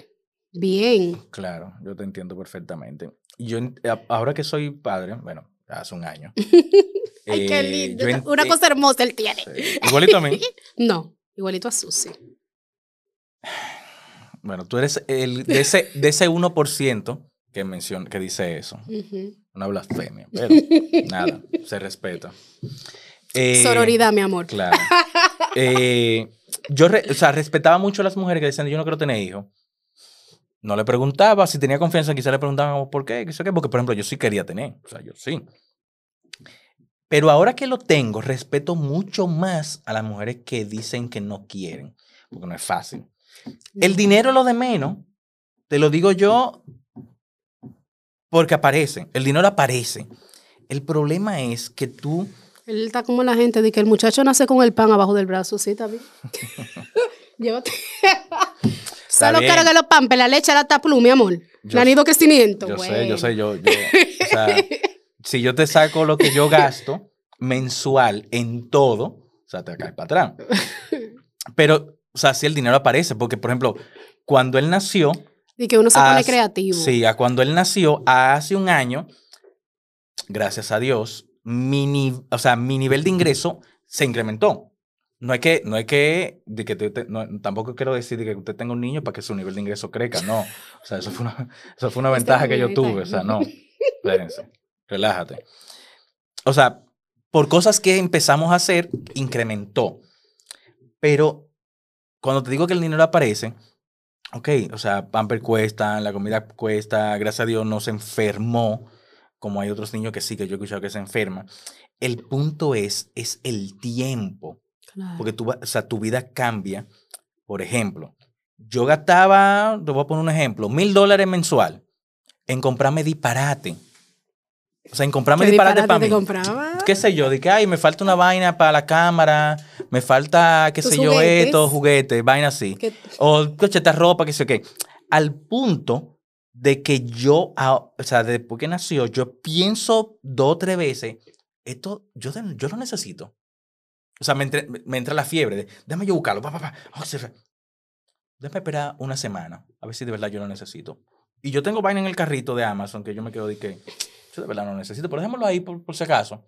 bien. claro, yo te entiendo perfectamente. Yo, en- ahora que soy padre, bueno, hace un año. Ay, qué eh, lindo. Una cosa hermosa él tiene. sí, Igualito a mí. No, igualito a Susi. Bueno, tú eres el, de, ese, de ese 1% que, menciona, que dice eso. Una blasfemia, pero nada, se respeta. Eh, Sororidad, mi amor. Claro. Eh, yo re- o sea, respetaba mucho a las mujeres que decían, yo no quiero tener hijos. No le preguntaba, si tenía confianza, quizás le preguntaban por qué, qué sé qué, porque por ejemplo yo sí quería tener, o sea, yo sí. Pero ahora que lo tengo, respeto mucho más a las mujeres que dicen que no quieren, porque no es fácil. El dinero lo de menos, te lo digo yo porque aparece, el dinero aparece. El problema es que tú... Él está como la gente de que el muchacho nace con el pan abajo del brazo, sí, bien. Llévate. Solo bien. carga los pan, la leche, la taplu, mi amor. Yo La nido que es 500. Yo sé, yo sé, yo, yo- o sea, si yo te saco lo que yo gasto mensual en todo, o sea, te cae para atrás. Pero, o sea, si el dinero aparece, porque, por ejemplo, cuando él nació... Y que uno se pone creativo. Sí, a cuando él nació, hace un año, gracias a Dios, mi, o sea, mi nivel de ingreso se incrementó. No es que, no es que, de que te- te- no, tampoco quiero decir de que usted tenga un niño para que su nivel de ingreso crezca, no. O sea, eso fue una, eso fue una ventaja que yo tuve, o sea, no. Espérense, relájate. O sea, por cosas que empezamos a hacer, incrementó. Pero cuando te digo que el dinero aparece, ok, o sea, pamper cuesta, la comida cuesta, gracias a Dios no se enfermó, como hay otros niños que sí, que yo he escuchado que se enferman. El punto es, es el tiempo. Claro. Porque o sea, tu vida cambia. Por ejemplo, yo gastaba, te voy a poner un ejemplo, mil dólares mensual en comprarme disparate. O sea, en comprarme ¿Qué disparate, para mí. compraba? ¿Qué sé yo? De que, ay, me falta una vaina para la cámara, me falta, qué sé yo, esto, juguetes, vaina así. O cocheta ropa, qué sé yo qué. Al punto de que yo, o sea, después que nació, yo pienso dos o tres veces, esto, yo, yo lo necesito. O sea, me, entre- me- entra la fiebre de, déjame yo buscarlo, pa, pa, pa. Oh. Déjame esperar una semana, a ver si de verdad yo lo necesito. Y yo tengo vaina en el carrito de Amazon que yo me quedo de que yo de verdad no lo necesito, pero déjamelo ahí por, por si acaso.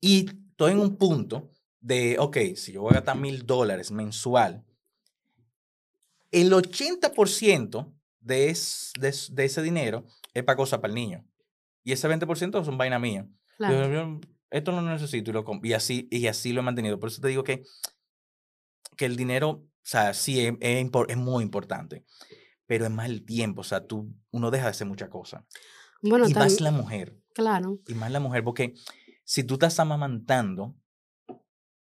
Y estoy en un punto de, ok, si yo voy a gastar mil dólares mensual, el 80% de, es- de, de ese dinero es para cosas para el niño. Y ese 20% son vaina mía. Yo- Claro. yo esto no lo necesito y, lo, y, así, y así lo he mantenido. Por eso te digo que, que el dinero, o sea, sí es, es es muy importante, pero es más el tiempo. O sea, tú, uno deja de hacer muchas cosas. Bueno, y más tam- la mujer. Claro. Y más la mujer, porque si tú estás amamantando,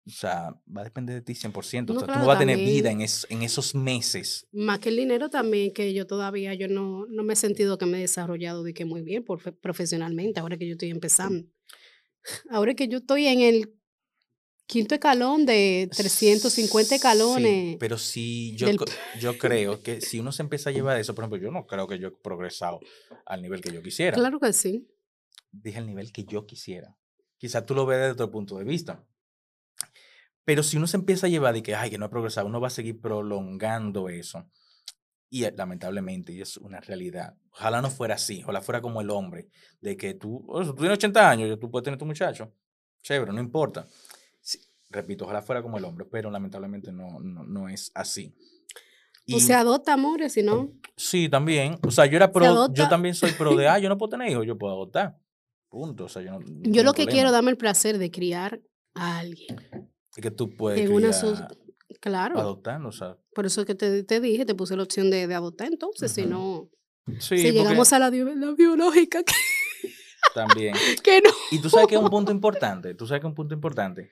o sea, va a depender de ti 100%. o No, sea, tú claro, no vas a tener también. vida en, es- en esos meses. Más que el dinero también, que yo todavía yo no, no me he sentido que me he desarrollado de que muy bien profe- profesionalmente, ahora que yo estoy empezando. Ahora que yo estoy en el quinto escalón de 350 Sí, escalones. pero si yo, del yo creo que si uno se empieza a llevar eso, por ejemplo, yo no creo que yo he progresado al nivel que yo quisiera. Claro que sí. Dije al nivel que yo quisiera. Quizá tú lo ves desde otro punto de vista. Pero si uno se empieza a llevar de que, ay, que no he progresado, uno va a seguir prolongando eso. Y eh, lamentablemente, y es una realidad. Ojalá no fuera así, ojalá fuera como el hombre, de que tú, o sea, tú tienes 80 años, tú puedes tener tu muchacho. Chévere, no importa. Sí, repito, ojalá fuera como el hombre, pero lamentablemente no, no, no es así. O se adopta, amores, si no. Sí, también. O sea, yo era pro, yo también soy pro de, ah, yo no puedo tener hijos, yo puedo adoptar. Punto. O sea, yo no, no Yo lo que problema. quiero darme el placer de criar a alguien. Es que tú puedes En criar Claro. adoptando, o sea. Por eso que te, te dije, te puse la opción de, de adoptar. Entonces, si no, Sí, si llegamos a la, la biológica, que, también. que no. Y tú sabes que es un punto importante, tú sabes que es un punto importante.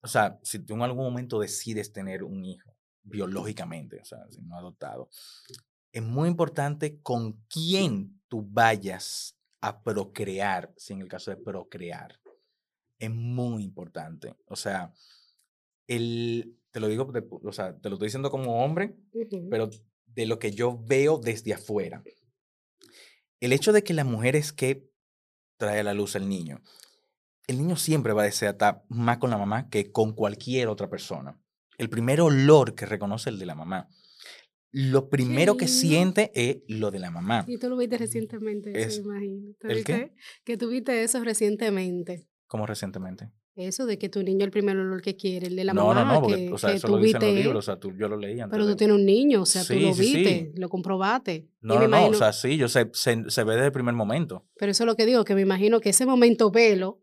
O sea, si tú en algún momento decides tener un hijo biológicamente, o sea, si no adoptado, es muy importante con quién tú vayas a procrear, si en el caso de procrear. Es muy importante. O sea, el, te lo digo, de o sea, te lo estoy diciendo como hombre, Ujú. pero de lo que yo veo desde afuera. El hecho de que la mujer es que trae a la luz al niño, el niño siempre va a desear estar más con la mamá que con cualquier otra persona. El primer olor que reconoce el de la mamá. Lo primero que siente es lo de la mamá. Y tú lo viste recientemente, Es- me imagino. ¿Tú ¿El qué? viste? Que tuviste eso recientemente. Como recientemente. Eso de que tu niño el primer olor que quiere, el de la no, mamá. no, no, porque que, o sea, que eso lo dicen los libros, o sea, tú, yo lo leí antes. Pero de- tú tienes un niño, o sea, tú lo sí, sí. viste, lo comprobaste. No, no, no, o sea, sí, yo sé, se, se ve desde el primer momento. Pero eso es lo que digo, que me imagino que ese momento velo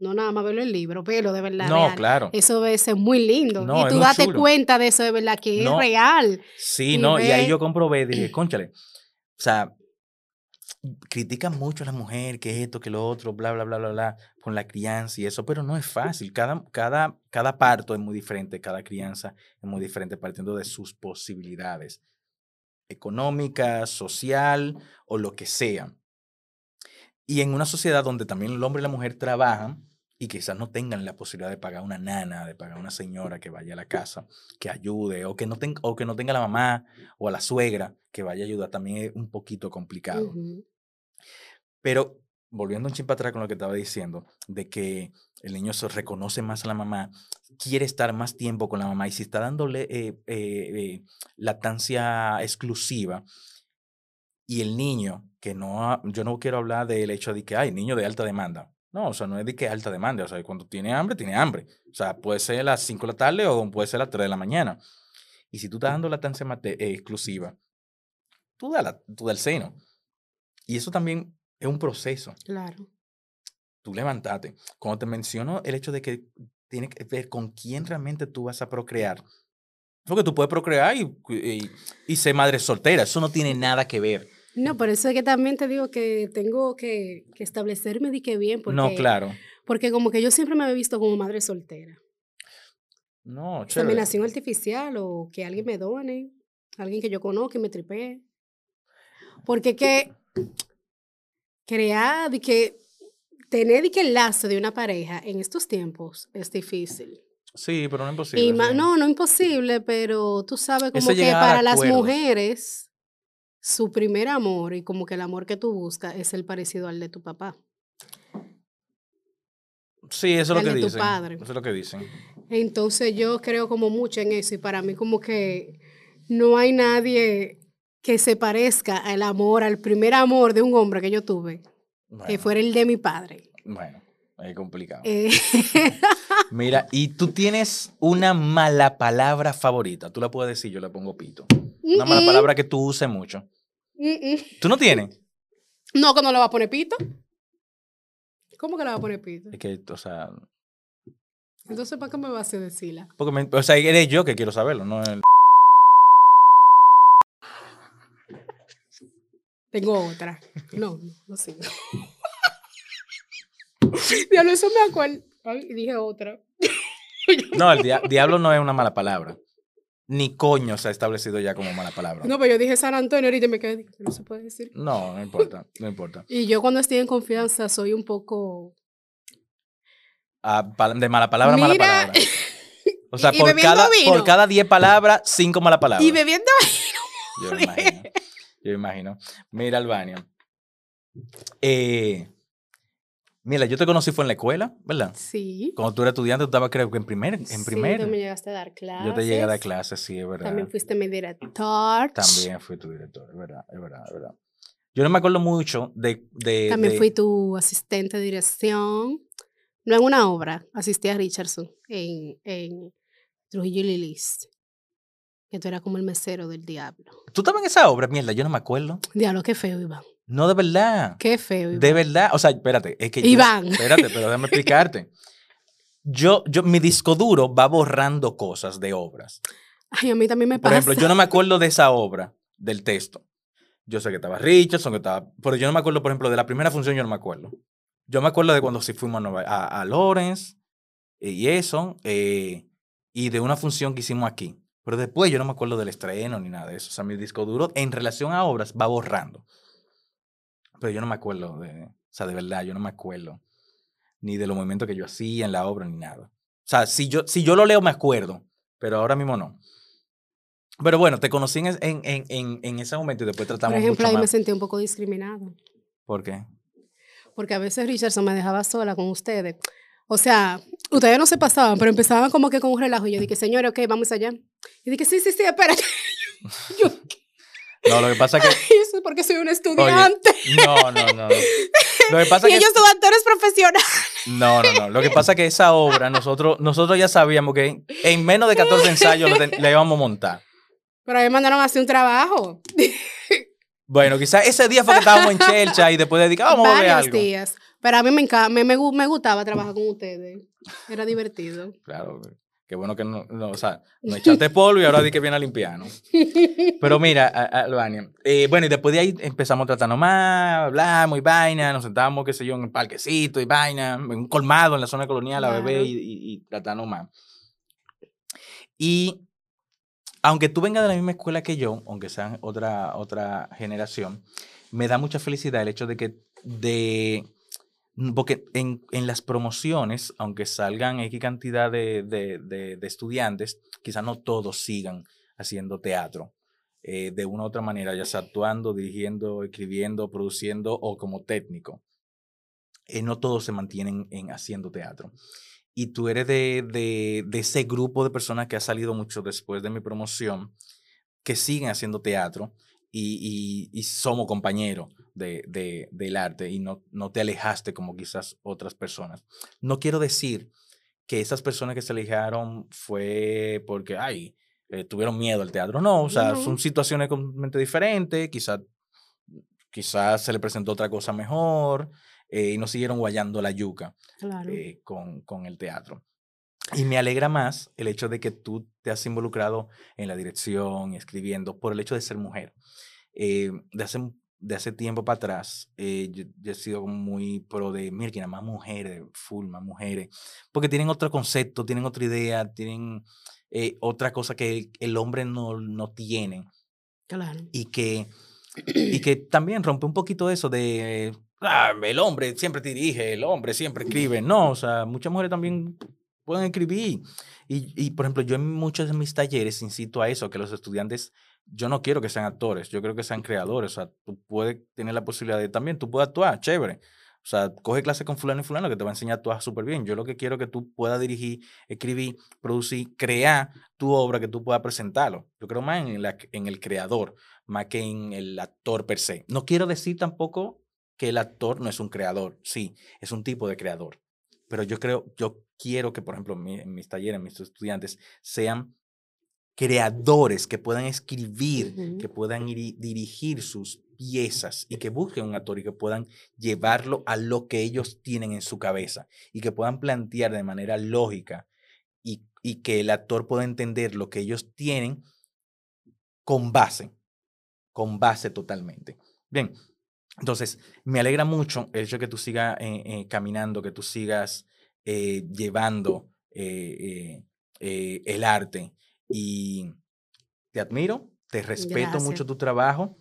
No nada más verlo en el libro, pero de verdad. No, real. claro. Eso debe ser muy lindo. No, y es tú date chulo. cuenta de eso de verdad que No. es real. Sí, Y no, y ahí yo comprobé, dije, conchale, o sea, critican mucho a la mujer, que esto, que lo otro, bla, bla, bla, bla, bla, con la crianza y eso, pero no es fácil. Cada, cada, cada parto es muy diferente, cada crianza es muy diferente partiendo de sus posibilidades económicas, social o lo que sea. Y en una sociedad donde también el hombre y la mujer trabajan y quizás no tengan la posibilidad de pagar una nana, de pagar una señora que vaya a la casa, que ayude, o que no, tenga, o que no tenga la mamá o a la suegra que vaya a ayudar, también es un poquito complicado. Pero volviendo un chip atrás con lo que estaba diciendo, de que el niño se reconoce más a la mamá, quiere estar más tiempo con la mamá, y si está dándole eh, eh, eh, lactancia exclusiva, y el niño, que no, yo no quiero hablar del hecho de que hay niño de alta demanda. No, o sea, no es de que alta demanda, o sea, cuando tiene hambre, tiene hambre. O sea, puede ser a las 5 de la tarde o puede ser a las 3 de la mañana. Y si tú estás dando lactancia eh, exclusiva, tú da, la, tú da el seno. Y eso también es un proceso. Claro. Tú levantate. Cuando te menciono el hecho de que tiene que ver con quién realmente tú vas a procrear. Porque tú puedes procrear y, y, y ser madre soltera. Eso no tiene nada que ver. No, por eso es que también te digo que tengo que, que establecerme de que bien, porque, no, claro. porque como que yo siempre me he visto como madre soltera. No, chévere. Inseminación artificial o que alguien me done, alguien que yo conozca y me tripee. Porque que crear, de que tener de que el lazo de una pareja en estos tiempos es difícil. Sí, pero no es imposible. Y sí. no, no imposible, pero tú sabes como que para las mujeres, su primer amor y como que el amor que tú buscas es el parecido al de tu papá. Sí, eso es lo que de tu dicen. padre. Eso es lo que dicen. Entonces yo creo como mucho en eso y para mí como que no hay nadie que se parezca al amor, al primer amor de un hombre que yo tuve, que fuera el de mi padre. bueno, es complicado. Eh, Mira, y tú tienes una mala palabra favorita. Tú la puedes decir, yo le pongo pito. Una mala palabra que tú uses mucho. mm. ¿Tú no tienes? no, que no le va a poner pito. ¿Cómo que le va a poner pito? Es que, o sea, Entonces, ¿para qué me va a decirla? porque me- o sea, eres yo que quiero saberlo, no el- Tengo otra. No, no, no sigo. Diablo, eso me acuerdo. Dije otra. No, el dia- diablo no es una mala palabra. Ni coño se ha establecido ya como mala palabra. No, pero yo dije San Antonio ahorita me quedé. No se puede decir. No, no importa, no importa. Y yo cuando estoy en confianza soy un poco... Ah, de mala palabra a mala Mira, palabra. O sea, por cada, por vino. cada 10 palabras, 5 malas palabras. Y bebiendo... Yo me imagino. Yo imagino. Mira, Albania. Eh, mira, yo te conocí fue en la escuela, ¿verdad? Sí. Cuando tú eras estudiante, tú estabas creo que en primer, en Sí, primer. tú me llegaste a dar clases. yo te llegué a dar clases, sí, es verdad. También fuiste mi director. También fui tu director, es verdad, es verdad, es verdad. Yo no me acuerdo mucho de... de También de- fui tu asistente de dirección. No en una obra, asistí a Richardson en, en Trujillo y Lilis. Que tú eras como el mesero del diablo. ¿Tú estabas en esa obra? Mierda, yo no me acuerdo. Diablo, qué feo, Iván. No, de verdad. Qué feo, Iván. De verdad. O sea, espérate, es que yo- Iván. espérate, pero déjame explicarte. Yo, yo, mi disco duro va borrando cosas de obras. Ay, a mí también me Por pasa. ejemplo, yo no me acuerdo de esa obra, del texto. Yo sé que estaba Richardson, que estaba. Pero yo no me acuerdo, por ejemplo, de la primera función, yo no me acuerdo. Yo me acuerdo de cuando sí fuimos a, Nueva- a, a Lawrence eh, y eso, eh, y de una función que hicimos aquí. Pero después yo no me acuerdo del estreno ni nada de eso. O sea, mi disco duro en relación a obras va borrando. Pero yo no me acuerdo de. O sea, de verdad, yo no me acuerdo. Ni de los movimientos que yo hacía en la obra, ni nada. O sea, si yo, si yo lo leo, me acuerdo. Pero ahora mismo no. Pero bueno, te conocí en, en, en, en, ese momento y después Por tratamos ejemplo, mucho ahí me sentí un poco discriminado. ¿Por qué? Porque a veces Richardson me dejaba sola con ustedes. O sea, ustedes no se pasaban, pero empezaban como que con un relajo. Y yo dije, señores, ok, vamos allá. Y dije, sí, sí, sí, espérate. yo, No, lo que pasa es que... eso es porque soy un estudiante. No, no, no. no. Lo que pasa y que... ellos son actores profesionales. No, no, no. Lo que pasa es que esa obra, nosotros, nosotros ya sabíamos que en menos de 14 ensayos la íbamos a montar. Pero a mí me mandaron a hacer un trabajo. Bueno, quizás ese día fue que estábamos en Chelcha y después dedicábamos a ver algo. días. Pero a mí me, me, me gustaba trabajar con ustedes. Era divertido. Claro, qué bueno que no, no, o sea, no echaste polvo y ahora di que viene a limpiar, ¿no? Pero mira, Albania, eh, bueno, y después de ahí empezamos tratando más, hablamos y vaina, nos sentábamos, qué sé yo, en el parquecito y vaina, en un colmado en la zona colonial a beber Claro. y, y, y tratando más. Y aunque tú vengas de la misma escuela que yo, aunque sean otra, otra generación, me da mucha felicidad el hecho de que, de, porque en, en las promociones, aunque salgan X cantidad de, de- de- de estudiantes, quizás no todos sigan haciendo teatro. eh, de una u otra manera, ya sea actuando, dirigiendo, escribiendo, produciendo o como técnico. Eh, no todos se mantienen en haciendo teatro. Y tú eres de, de, de ese grupo de personas que ha salido mucho después de mi promoción, que siguen haciendo teatro y, y- y somos compañeros de, de- del arte y no, no te alejaste como quizás otras personas. No quiero decir que esas personas que se alejaron fue porque, ay, eh, tuvieron miedo al teatro. No, o sea, No. son situaciones completamente diferentes, quizás quizás se le presentó otra cosa mejor eh, y no siguieron guayando la yuca Claro. eh, con, con el teatro. Y me alegra más el hecho de que tú te has involucrado en la dirección, escribiendo, por el hecho de ser mujer. Eh, de, hace, de hace tiempo para atrás, eh, yo, yo he sido muy pro de, mira, más mujeres, full, más mujeres, porque tienen otro concepto, tienen otra idea, tienen eh, otra cosa que el hombre no, no tiene Claro. y que, y que también rompe un poquito eso de, "Ah, el hombre siempre dirige, el hombre siempre escribe. No, o sea, muchas mujeres también pueden escribir. Y, y, por ejemplo, yo en muchos de mis talleres incito a eso, que los estudiantes, yo no quiero que sean actores, yo creo que sean creadores. O sea, tú puedes tener la posibilidad de también, tú puedes actuar, chévere. O sea, coge clase con fulano y fulano que te va a enseñar a actuar súper bien. Yo lo que quiero es que tú puedas dirigir, escribir, producir, crear tu obra, que tú puedas presentarlo. Yo creo más en, la- en el creador, más que en el actor per se. No quiero decir tampoco que el actor no es un creador. Sí, es un tipo de creador. Pero yo creo, yo quiero que, por ejemplo, mi- en mis talleres, mis estudiantes sean creadores que puedan escribir, que puedan iri- dirigir sus piezas y que busquen un actor y que puedan llevarlo a lo que ellos tienen en su cabeza y que puedan plantear de manera lógica y, y que el actor pueda entender lo que ellos tienen con base, con base totalmente. Bien, entonces me alegra mucho el hecho de que tú sigas eh, eh, caminando, que tú sigas eh, llevando el arte y te admiro, te respeto mucho tu trabajo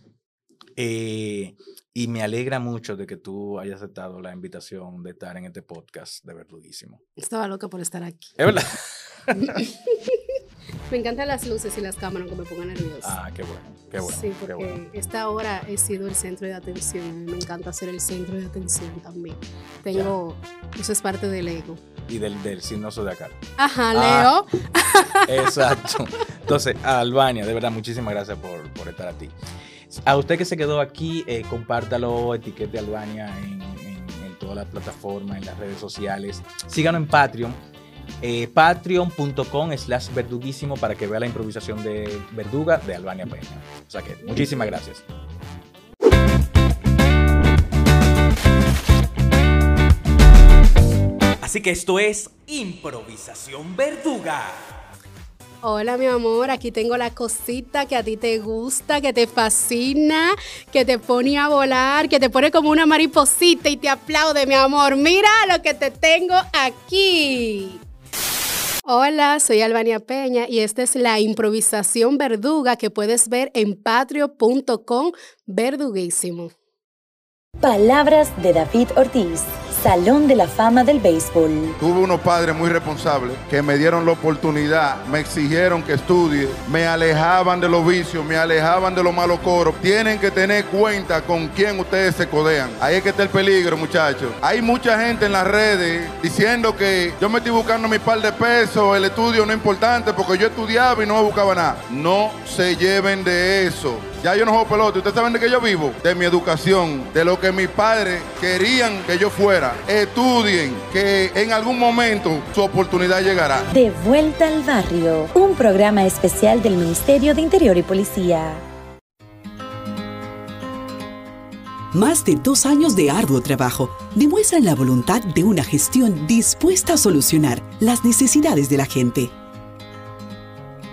eh, y me alegra mucho de que tú hayas aceptado la invitación de estar en este podcast de Verduguísimo. Estaba loca por estar aquí. ¿Es verdad? Me encantan las luces y las cámaras que me pongan nerviosa. Ah, qué bueno, qué bueno, sí, porque bueno. esta hora he sido el centro de atención. Me encanta ser el centro de atención también. Tengo, eso es parte del ego. Y del, del signo zodiacal. Ajá, Ah. Leo. Exacto. Entonces, Albania, de verdad, muchísimas gracias por, por estar aquí. A usted que se quedó aquí, eh, compártalo, etiquete Albania en, en, en todas las plataformas, en las redes sociales. Síganos en Patreon. Eh, Patreon.com slash verduguísimo para que vea la improvisación de Verduga de Albania Peña. O sea que muchísimas gracias. Así que esto es Improvisación Verduga. Hola, mi amor. Aquí tengo la cosita que a ti te gusta, que te fascina, que te pone a volar, que te pone como una mariposita y te aplaude, mi amor. Mira lo que te tengo aquí. Hola, soy Albania Peña y esta es la improvisación verduga que puedes ver en patrio.com verduguísimo. Palabras de David Ortiz, Salón de la Fama del Béisbol. Tuve unos padres muy responsables que me dieron la oportunidad, me exigieron que estudie, me alejaban de los vicios, me alejaban de los malos coros. Tienen que tener cuenta con quién ustedes se codean. Ahí es que está el peligro, muchachos. Hay mucha gente en las redes diciendo que yo me estoy buscando mi par de pesos, el estudio no es importante porque yo estudiaba y no me buscaba nada. No se lleven de eso. Ya yo no juego pelota. ¿Ustedes saben de qué yo vivo? De mi educación, de lo que mis padres querían que yo fuera. Estudien, que en algún momento su oportunidad llegará. De vuelta al barrio, un programa especial del Ministerio de Interior y Policía. Más de dos años de arduo trabajo demuestran la voluntad de una gestión dispuesta a solucionar las necesidades de la gente.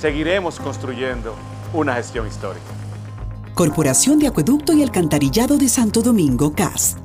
Seguiremos construyendo una gestión histórica. Corporación de Acueducto y Alcantarillado de Santo Domingo, CAS.